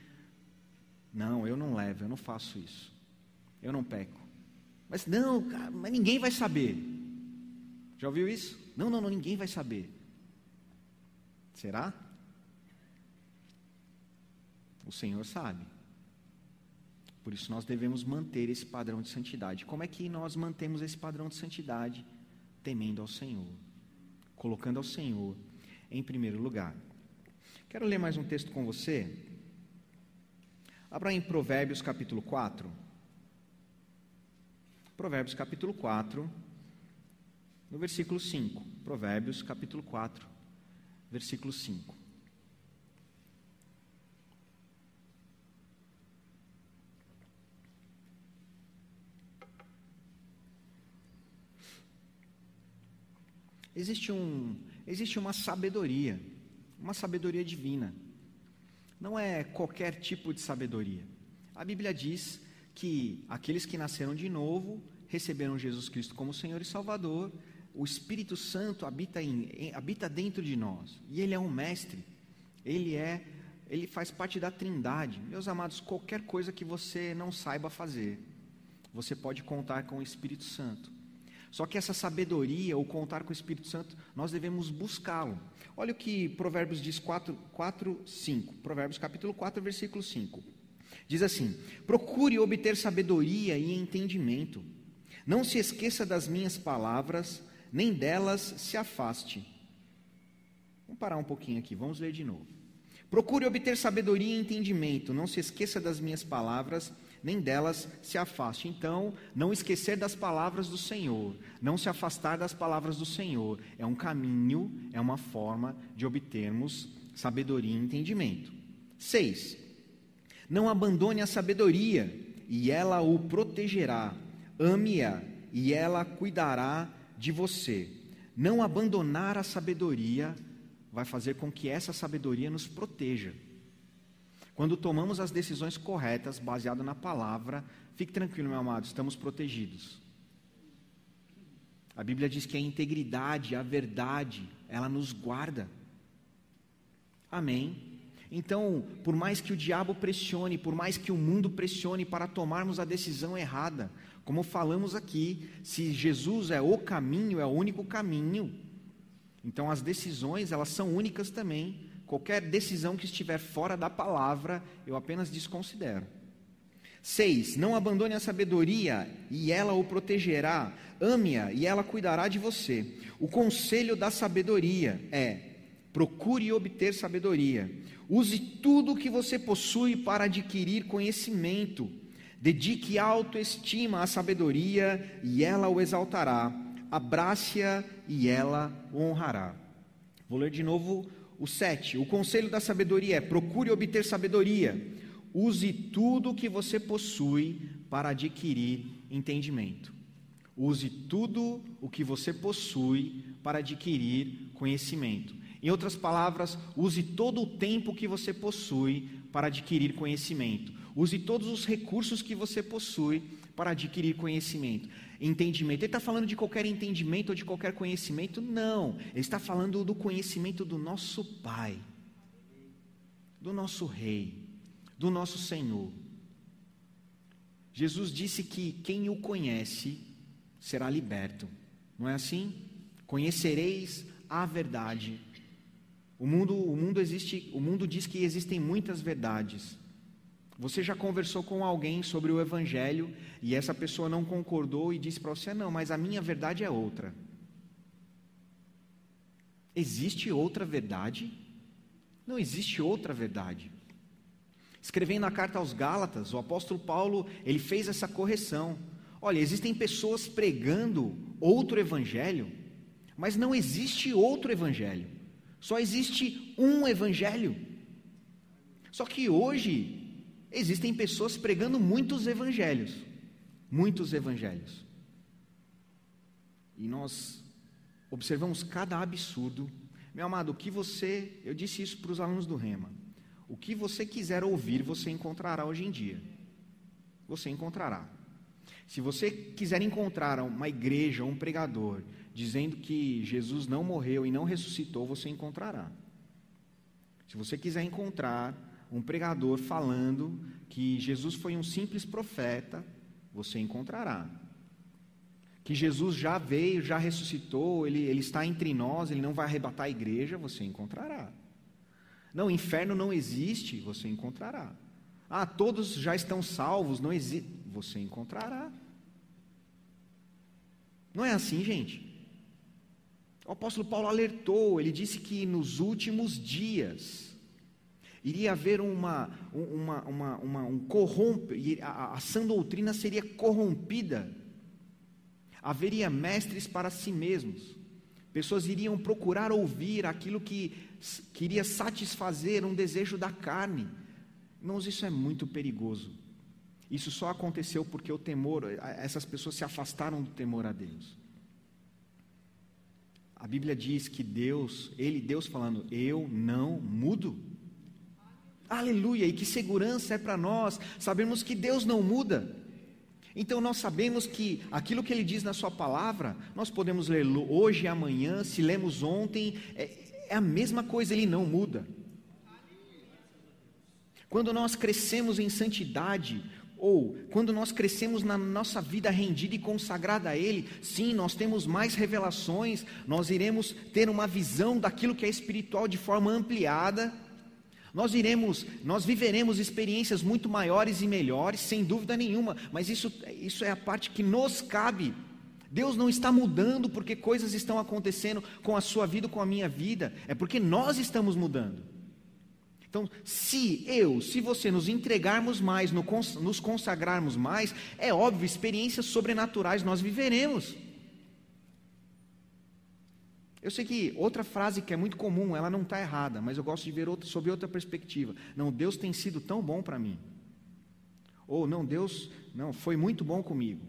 Speaker 1: Não, eu não levo, eu não faço isso. Eu não peco. Mas não, cara, mas ninguém vai saber. Já ouviu isso? Não, não, não, ninguém vai saber. Será? O Senhor sabe. Por isso nós devemos manter esse padrão de santidade. Como é que nós mantemos esse padrão de santidade? Temendo ao Senhor, colocando ao Senhor em primeiro lugar. Quero ler mais um texto com você. Abra em Provérbios capítulo 4. Provérbios capítulo 4, no versículo 5. Provérbios capítulo 4, versículo 5. Existe, um, existe uma sabedoria, uma sabedoria divina. Não é qualquer tipo de sabedoria. A Bíblia diz que aqueles que nasceram de novo receberam Jesus Cristo como Senhor e Salvador, o Espírito Santo habita, em, habita dentro de nós e Ele é um mestre. Ele é, ele faz parte da Trindade. Meus amados, qualquer coisa que você não saiba fazer, você pode contar com o Espírito Santo. Só que essa sabedoria, ou contar com o Espírito Santo, nós devemos buscá-lo. Olha o que Provérbios diz 4, 4, 5. Provérbios capítulo 4, versículo 5. Diz assim: Procure obter sabedoria e entendimento. Não se esqueça das minhas palavras, nem delas se afaste. Vamos parar um pouquinho aqui, vamos ler de novo. Procure obter sabedoria e entendimento. Não se esqueça das minhas palavras, nem delas se afaste. Então, não esquecer das palavras do Senhor, não se afastar das palavras do Senhor, é um caminho, é uma forma de obtermos sabedoria e entendimento. 6. Não abandone a sabedoria, e ela o protegerá. Ame-a, e ela cuidará de você. Não abandonar a sabedoria vai fazer com que essa sabedoria nos proteja. Quando tomamos as decisões corretas, baseado na palavra, fique tranquilo, meu amado, estamos protegidos. A Bíblia diz que a integridade, a verdade, ela nos guarda. Amém? Então, por mais que o diabo pressione, por mais que o mundo pressione para tomarmos a decisão errada, como falamos aqui, se Jesus é o caminho, é o único caminho, então as decisões, elas são únicas também. Qualquer decisão que estiver fora da palavra, eu apenas desconsidero. 6. Não abandone a sabedoria, e ela o protegerá. Ame-a, e ela cuidará de você. O conselho da sabedoria é: procure obter sabedoria. Use tudo o que você possui para adquirir conhecimento. Dedique autoestima à sabedoria, e ela o exaltará. Abrace-a, e ela o honrará. Vou ler de novo o 7, o conselho da sabedoria é: procure obter sabedoria. Use tudo o que você possui para adquirir entendimento. Use tudo o que você possui para adquirir conhecimento. Em outras palavras, use todo o tempo que você possui para adquirir conhecimento. Use todos os recursos que você possui para adquirir conhecimento entendimento. Ele está falando de qualquer entendimento ou de qualquer conhecimento? Não. Ele está falando do conhecimento do nosso Pai, do nosso Rei, do nosso Senhor. Jesus disse que quem o conhece será liberto. Não é assim? Conhecereis a verdade. O mundo, o mundo existe, o mundo diz que existem muitas verdades. Você já conversou com alguém sobre o evangelho e essa pessoa não concordou e disse para você: "Não, mas a minha verdade é outra". Existe outra verdade? Não existe outra verdade. Escrevendo a carta aos Gálatas, o apóstolo Paulo, ele fez essa correção. Olha, existem pessoas pregando outro evangelho mas não existe outro evangelho. Só existe um evangelho. Só que hoje existem pessoas pregando muitos evangelhos. Muitos evangelhos. E nós observamos cada absurdo. Meu amado, o que você, eu disse isso para os alunos do Rema. O que você quiser ouvir, você encontrará hoje em dia. Você encontrará. Se você quiser encontrar uma igreja, um pregador dizendo que Jesus não morreu e não ressuscitou, você encontrará. Se você quiser encontrar um pregador falando que Jesus foi um simples profeta, você encontrará. Que Jesus já veio, já ressuscitou, ele, ele está entre nós, ele não vai arrebatar a igreja, você encontrará. Não, inferno não existe, você encontrará. Ah, todos já estão salvos, não existe, você encontrará. Não é assim, gente? O apóstolo Paulo alertou, ele disse que nos últimos dias iria haver uma, uma, uma, uma um corrompe, a, a sã doutrina seria corrompida, haveria mestres para si mesmos, pessoas iriam procurar ouvir aquilo que queria satisfazer um desejo da carne. Irmãos, isso é muito perigoso. Isso só aconteceu porque o temor, essas pessoas se afastaram do temor a Deus. A Bíblia diz que Deus, ele, Deus falando, eu não mudo. Aleluia! E que segurança é para nós, sabemos que Deus não muda. Então nós sabemos que aquilo que ele diz na sua palavra, nós podemos ler hoje e amanhã, se lemos ontem, é, é a mesma coisa, ele não muda. Quando nós crescemos em santidade, ou quando nós crescemos na nossa vida rendida e consagrada a Ele, sim, nós temos mais revelações, nós iremos ter uma visão daquilo que é espiritual de forma ampliada. Nós iremos, nós viveremos experiências muito maiores e melhores, sem dúvida nenhuma, mas isso, isso é a parte que nos cabe. Deus não está mudando porque coisas estão acontecendo com a sua vida, com a minha vida, é porque nós estamos mudando. Então, se eu, se você nos entregarmos mais, nos consagrarmos mais, é óbvio, experiências sobrenaturais nós viveremos. Eu sei que outra frase que é muito comum, ela não está errada, mas eu gosto de ver outra, sob outra perspectiva. Não, Deus tem sido tão bom para mim. Ou não, Deus não foi muito bom comigo.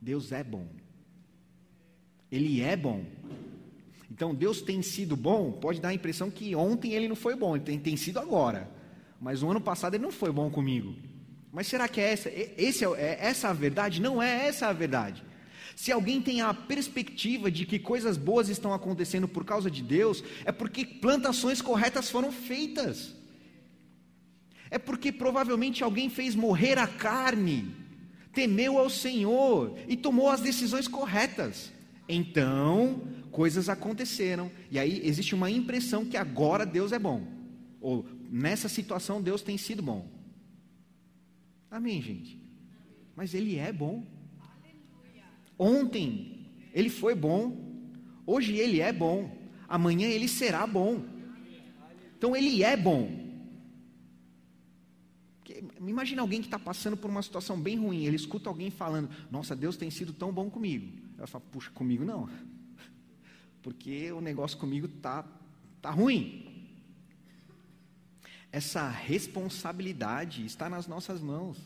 Speaker 1: Deus é bom. Ele é bom. Então, Deus tem sido bom, pode dar a impressão que ontem ele não foi bom, ele tem, tem sido agora. Mas o ano passado ele não foi bom comigo. Mas será que é essa, esse é, é essa a verdade? Não é essa a verdade. Se alguém tem a perspectiva de que coisas boas estão acontecendo por causa de Deus, é porque plantações corretas foram feitas. É porque provavelmente alguém fez morrer a carne, temeu ao Senhor e tomou as decisões corretas. Então, coisas aconteceram, e aí existe uma impressão que agora Deus é bom, ou nessa situação Deus tem sido bom. Amém, gente? Mas Ele é bom. Ontem Ele foi bom, hoje Ele é bom, amanhã Ele será bom. Então Ele é bom. Imagina alguém que está passando por uma situação bem ruim, ele escuta alguém falando: Nossa, Deus tem sido tão bom comigo. Ela fala: Puxa, comigo não porque o negócio comigo tá tá ruim. Essa responsabilidade está nas nossas mãos.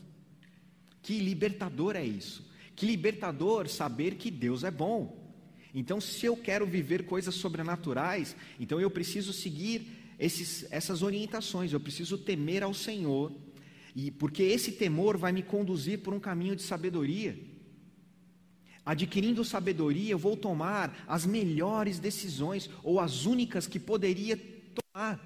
Speaker 1: Que libertador é isso? Que libertador saber que Deus é bom. Então, se eu quero viver coisas sobrenaturais, então eu preciso seguir esses, essas orientações, eu preciso temer ao Senhor, e porque esse temor vai me conduzir por um caminho de sabedoria. Adquirindo sabedoria, eu vou tomar as melhores decisões, ou as únicas que poderia tomar.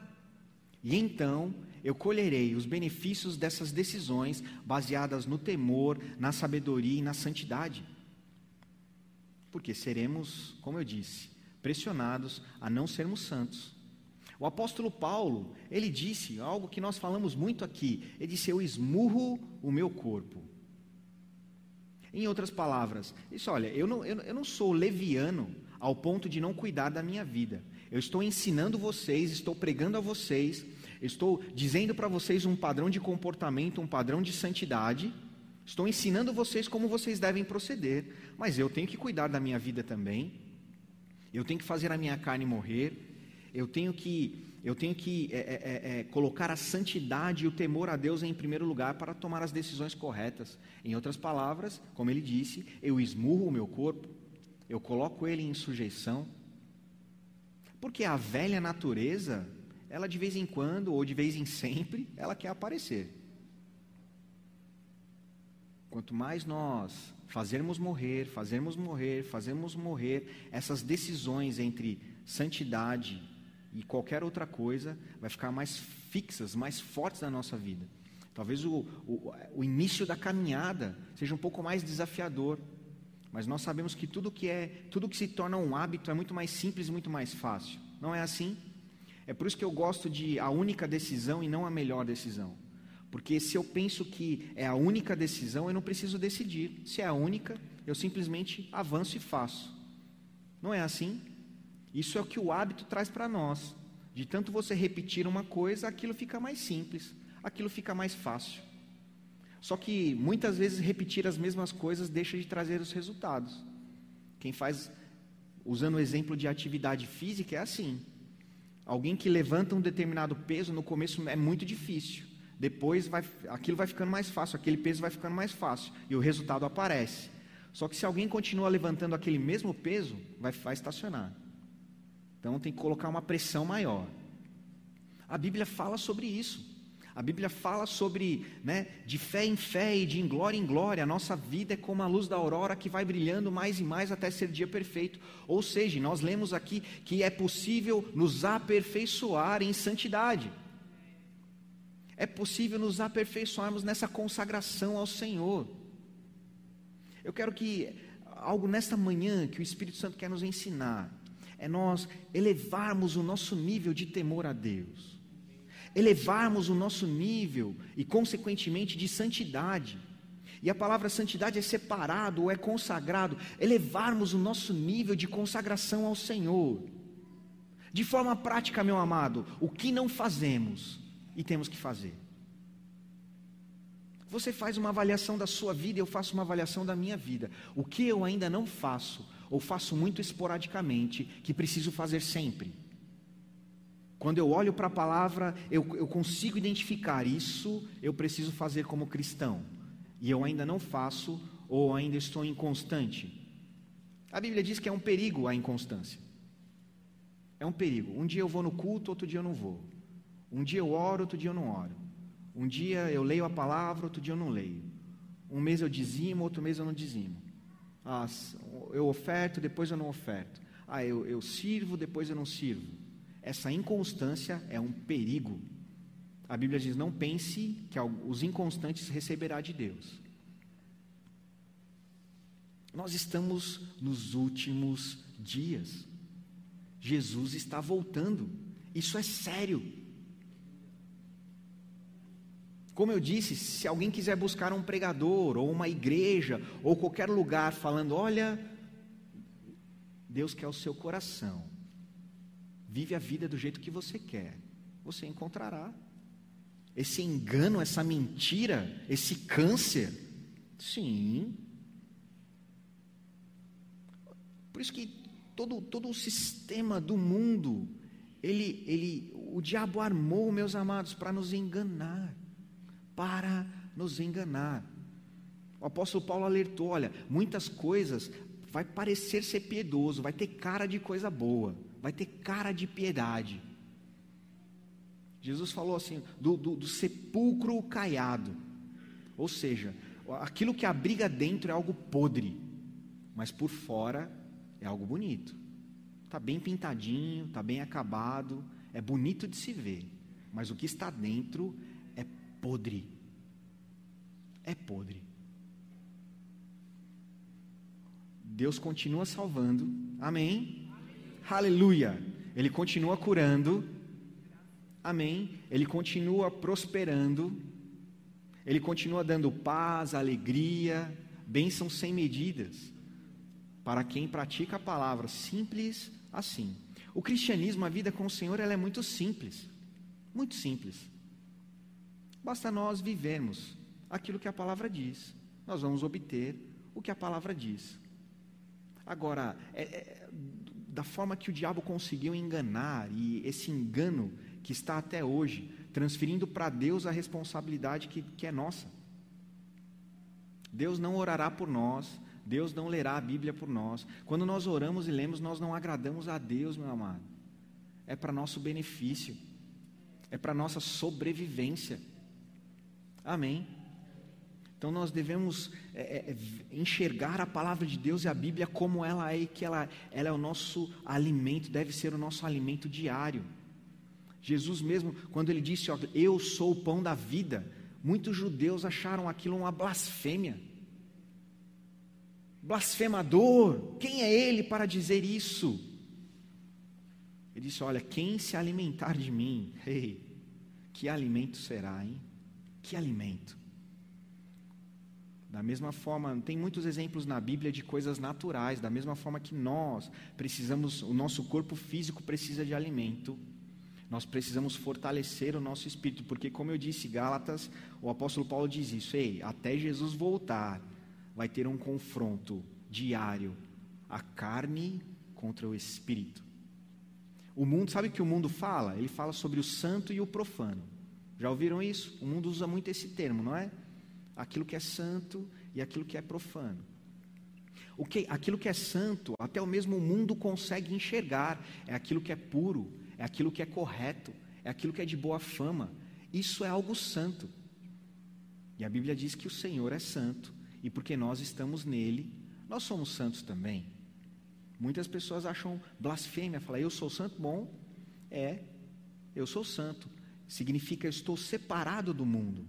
Speaker 1: E então eu colherei os benefícios dessas decisões baseadas no temor, na sabedoria e na santidade. Porque seremos, como eu disse, pressionados a não sermos santos. O apóstolo Paulo, ele disse algo que nós falamos muito aqui. Ele disse: Eu esmurro o meu corpo. Em outras palavras, disse: Olha, eu não, eu, eu não sou leviano ao ponto de não cuidar da minha vida. Eu estou ensinando vocês, estou pregando a vocês, estou dizendo para vocês um padrão de comportamento, um padrão de santidade. Estou ensinando vocês como vocês devem proceder, mas eu tenho que cuidar da minha vida também. Eu tenho que fazer a minha carne morrer. Eu tenho que, eu tenho que é, é, é, é, colocar a santidade e o temor a Deus em primeiro lugar para tomar as decisões corretas. Em outras palavras, como ele disse, eu esmurro o meu corpo, eu coloco ele em sujeição. Porque a velha natureza, ela de vez em quando, ou de vez em sempre, ela quer aparecer. Quanto mais nós fazermos morrer, fazermos morrer, fazermos morrer essas decisões entre santidade e qualquer outra coisa, vai ficar mais fixas, mais fortes na nossa vida. Talvez o, o, o início da caminhada seja um pouco mais desafiador, mas nós sabemos que tudo que é, tudo que se torna um hábito é muito mais simples e muito mais fácil. Não é assim? É por isso que eu gosto de a única decisão e não a melhor decisão. Porque se eu penso que é a única decisão, eu não preciso decidir. Se é a única, eu simplesmente avanço e faço. Não é assim? Isso é o que o hábito traz para nós. De tanto você repetir uma coisa, aquilo fica mais simples, aquilo fica mais fácil. Só que muitas vezes repetir as mesmas coisas deixa de trazer os resultados. Quem faz, usando o exemplo de atividade física, é assim. Alguém que levanta um determinado peso no começo é muito difícil. Depois vai, aquilo vai ficando mais fácil, aquele peso vai ficando mais fácil e o resultado aparece. Só que se alguém continua levantando aquele mesmo peso, vai, vai estacionar. Então tem que colocar uma pressão maior. A Bíblia fala sobre isso. A Bíblia fala sobre, né, de fé em fé e de glória em glória. A nossa vida é como a luz da aurora que vai brilhando mais e mais até ser dia perfeito. Ou seja, nós lemos aqui que é possível nos aperfeiçoar em santidade é possível nos aperfeiçoarmos nessa consagração ao Senhor. Eu quero que algo nesta manhã que o Espírito Santo quer nos ensinar é nós elevarmos o nosso nível de temor a Deus, elevarmos o nosso nível e, consequentemente, de santidade. E a palavra santidade é separado ou é consagrado, elevarmos o nosso nível de consagração ao Senhor. De forma prática, meu amado, o que não fazemos e temos que fazer. Você faz uma avaliação da sua vida, eu faço uma avaliação da minha vida. O que eu ainda não faço, ou faço muito esporadicamente, que preciso fazer sempre. Quando eu olho para a palavra, eu, eu consigo identificar isso, eu preciso fazer como cristão. E eu ainda não faço, ou ainda estou inconstante. A Bíblia diz que é um perigo a inconstância. É um perigo. Um dia eu vou no culto, outro dia eu não vou. Um dia eu oro, outro dia eu não oro. Um dia eu leio a palavra, outro dia eu não leio. Um mês eu dizimo, outro mês eu não dizimo. Ah, eu oferto, depois eu não oferto. Ah, eu, eu sirvo, depois eu não sirvo. Essa inconstância é um perigo. A Bíblia diz: não pense que os inconstantes receberá de Deus. Nós estamos nos últimos dias. Jesus está voltando. Isso é sério. Como eu disse, se alguém quiser buscar um pregador, ou uma igreja, ou qualquer lugar falando: olha, Deus quer o seu coração, vive a vida do jeito que você quer, você encontrará. Esse engano, essa mentira, esse câncer, sim. Por isso que todo, todo o sistema do mundo, ele, ele, o diabo armou, meus amados, para nos enganar para nos enganar. O apóstolo Paulo alertou: olha, muitas coisas vai parecer ser piedoso, vai ter cara de coisa boa, vai ter cara de piedade. Jesus falou assim: do, do, do sepulcro caiado, ou seja, aquilo que abriga dentro é algo podre, mas por fora é algo bonito. Está bem pintadinho, está bem acabado, é bonito de se ver, mas o que está dentro podre. É podre. Deus continua salvando. Amém? Aleluia. Ele continua curando. Amém. Ele continua prosperando. Ele continua dando paz, alegria, bênçãos sem medidas para quem pratica a palavra, simples assim. O cristianismo, a vida com o Senhor, ela é muito simples. Muito simples. Basta nós vivermos aquilo que a palavra diz. Nós vamos obter o que a palavra diz. Agora, é, é, da forma que o diabo conseguiu enganar, e esse engano que está até hoje, transferindo para Deus a responsabilidade que, que é nossa. Deus não orará por nós, Deus não lerá a Bíblia por nós. Quando nós oramos e lemos, nós não agradamos a Deus, meu amado. É para nosso benefício, é para nossa sobrevivência. Amém. Então nós devemos é, é, enxergar a palavra de Deus e a Bíblia como ela é, que ela, ela é o nosso alimento, deve ser o nosso alimento diário. Jesus mesmo, quando ele disse, ó, eu sou o pão da vida, muitos judeus acharam aquilo uma blasfêmia. Blasfemador, quem é ele para dizer isso? Ele disse: Olha, quem se alimentar de mim, ei, que alimento será, hein? Que alimento. Da mesma forma, tem muitos exemplos na Bíblia de coisas naturais, da mesma forma que nós precisamos, o nosso corpo físico precisa de alimento, nós precisamos fortalecer o nosso espírito, porque, como eu disse, Gálatas, o apóstolo Paulo diz isso, ei, até Jesus voltar, vai ter um confronto diário, a carne contra o espírito. O mundo, sabe o que o mundo fala? Ele fala sobre o santo e o profano. Já ouviram isso? O mundo usa muito esse termo, não é? Aquilo que é santo e aquilo que é profano. O que, aquilo que é santo, até o mesmo mundo consegue enxergar, é aquilo que é puro, é aquilo que é correto, é aquilo que é de boa fama. Isso é algo santo. E a Bíblia diz que o Senhor é santo e porque nós estamos nele, nós somos santos também. Muitas pessoas acham blasfêmia, falar eu sou santo, bom, é, eu sou santo. Significa eu estou separado do mundo.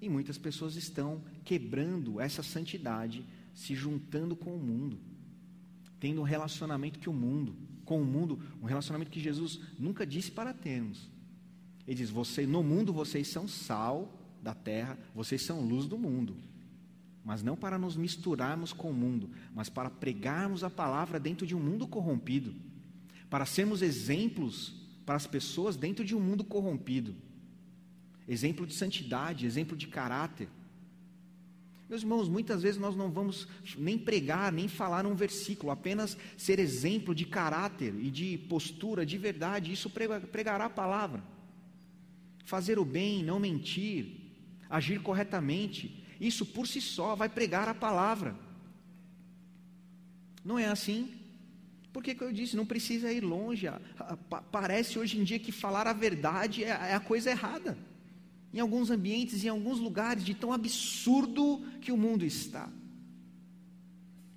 Speaker 1: E muitas pessoas estão quebrando essa santidade, se juntando com o mundo, tendo um relacionamento que o mundo, com o mundo, um relacionamento que Jesus nunca disse para termos. Ele diz: você, no mundo vocês são sal da terra, vocês são luz do mundo mas não para nos misturarmos com o mundo, mas para pregarmos a palavra dentro de um mundo corrompido, para sermos exemplos para as pessoas dentro de um mundo corrompido. Exemplo de santidade, exemplo de caráter. Meus irmãos, muitas vezes nós não vamos nem pregar, nem falar um versículo, apenas ser exemplo de caráter e de postura de verdade, isso pregará a palavra. Fazer o bem, não mentir, agir corretamente, isso por si só vai pregar a palavra. Não é assim? Por que, que eu disse? Não precisa ir longe. Parece hoje em dia que falar a verdade é, é a coisa errada. Em alguns ambientes, em alguns lugares, de tão absurdo que o mundo está.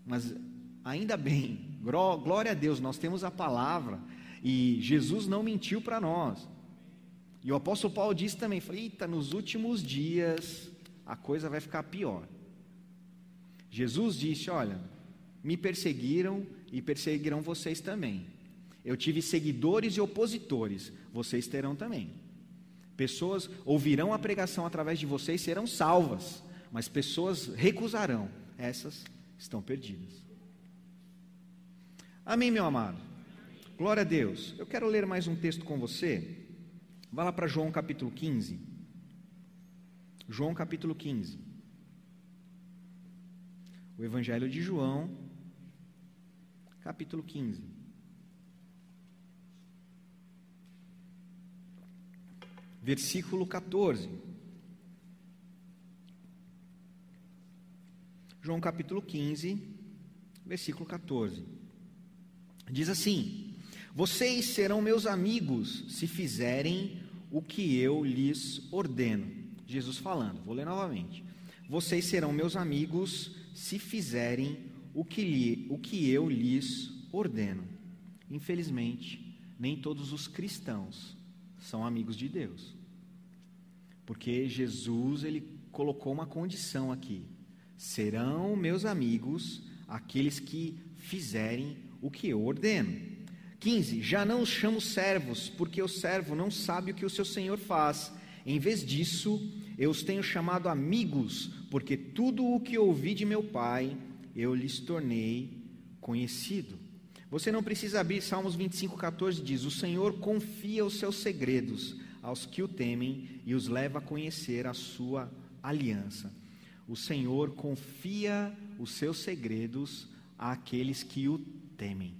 Speaker 1: Mas ainda bem, glória a Deus, nós temos a palavra e Jesus não mentiu para nós. E o apóstolo Paulo disse também: Eita, nos últimos dias a coisa vai ficar pior. Jesus disse: Olha, me perseguiram e perseguirão vocês também. Eu tive seguidores e opositores, vocês terão também. Pessoas ouvirão a pregação através de vocês, serão salvas, mas pessoas recusarão, essas estão perdidas. Amém, meu amado? Glória a Deus. Eu quero ler mais um texto com você. Vá lá para João capítulo 15. João capítulo 15. O Evangelho de João, capítulo 15. Versículo 14. João capítulo 15, versículo 14. Diz assim: Vocês serão meus amigos se fizerem o que eu lhes ordeno. Jesus falando, vou ler novamente. Vocês serão meus amigos se fizerem o que, lhe, o que eu lhes ordeno. Infelizmente, nem todos os cristãos são amigos de Deus. Porque Jesus ele colocou uma condição aqui: serão meus amigos aqueles que fizerem o que eu ordeno. 15. Já não os chamo servos, porque o servo não sabe o que o seu senhor faz. Em vez disso, eu os tenho chamado amigos, porque tudo o que ouvi de meu pai, eu lhes tornei conhecido. Você não precisa abrir Salmos 25, 14, diz: O Senhor confia os seus segredos aos que o temem e os leva a conhecer a sua aliança. O Senhor confia os seus segredos àqueles que o temem.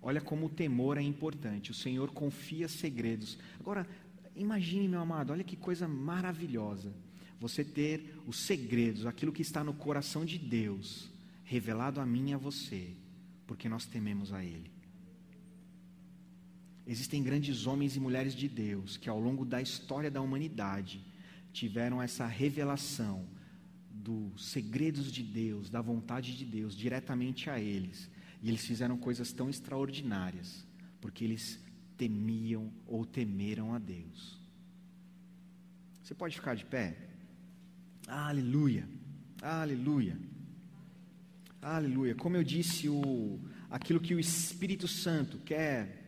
Speaker 1: Olha como o temor é importante. O Senhor confia segredos. Agora, imagine, meu amado, olha que coisa maravilhosa. Você ter os segredos, aquilo que está no coração de Deus, revelado a mim e a você, porque nós tememos a Ele. Existem grandes homens e mulheres de Deus que, ao longo da história da humanidade, tiveram essa revelação dos segredos de Deus, da vontade de Deus, diretamente a eles. E eles fizeram coisas tão extraordinárias, porque eles temiam ou temeram a Deus. Você pode ficar de pé? Aleluia, aleluia, aleluia. Como eu disse, o, aquilo que o Espírito Santo quer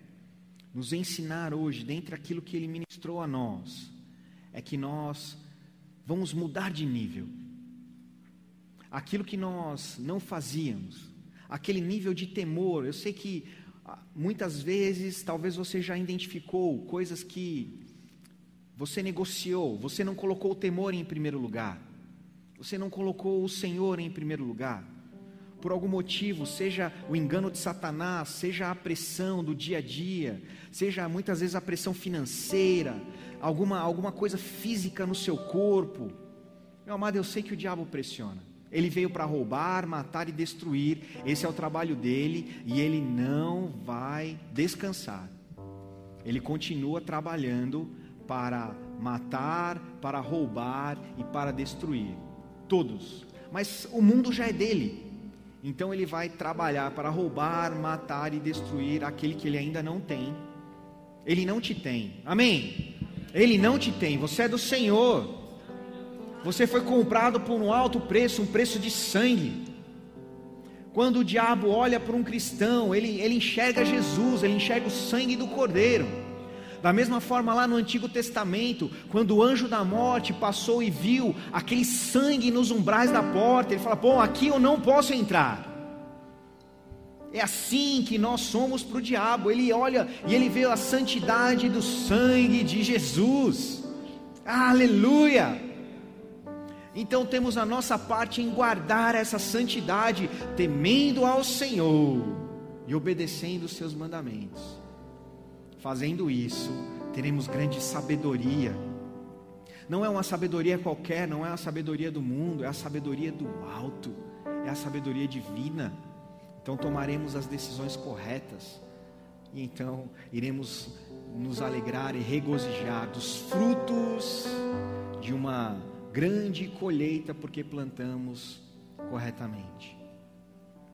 Speaker 1: nos ensinar hoje, dentre aquilo que ele ministrou a nós, é que nós vamos mudar de nível. Aquilo que nós não fazíamos, aquele nível de temor. Eu sei que ah, muitas vezes, talvez você já identificou coisas que você negociou, você não colocou o temor em primeiro lugar, você não colocou o Senhor em primeiro lugar. Por algum motivo, seja o engano de Satanás, seja a pressão do dia a dia, seja muitas vezes a pressão financeira, alguma, alguma coisa física no seu corpo. Meu amado, eu sei que o diabo pressiona. Ele veio para roubar, matar e destruir. Esse é o trabalho dele e ele não vai descansar. Ele continua trabalhando para matar, para roubar e para destruir. Todos. Mas o mundo já é dele. Então ele vai trabalhar para roubar, matar e destruir aquele que ele ainda não tem. Ele não te tem. Amém? Ele não te tem. Você é do Senhor. Você foi comprado por um alto preço, um preço de sangue. Quando o diabo olha para um cristão, ele, ele enxerga Jesus, ele enxerga o sangue do Cordeiro. Da mesma forma, lá no Antigo Testamento, quando o anjo da morte passou e viu aquele sangue nos umbrais da porta, ele fala: Bom, aqui eu não posso entrar. É assim que nós somos para o diabo. Ele olha e ele vê a santidade do sangue de Jesus. Aleluia! Então temos a nossa parte em guardar essa santidade, temendo ao Senhor e obedecendo os seus mandamentos. Fazendo isso, teremos grande sabedoria. Não é uma sabedoria qualquer, não é a sabedoria do mundo, é a sabedoria do alto, é a sabedoria divina. Então tomaremos as decisões corretas. E então iremos nos alegrar e regozijar dos frutos de uma grande colheita porque plantamos corretamente.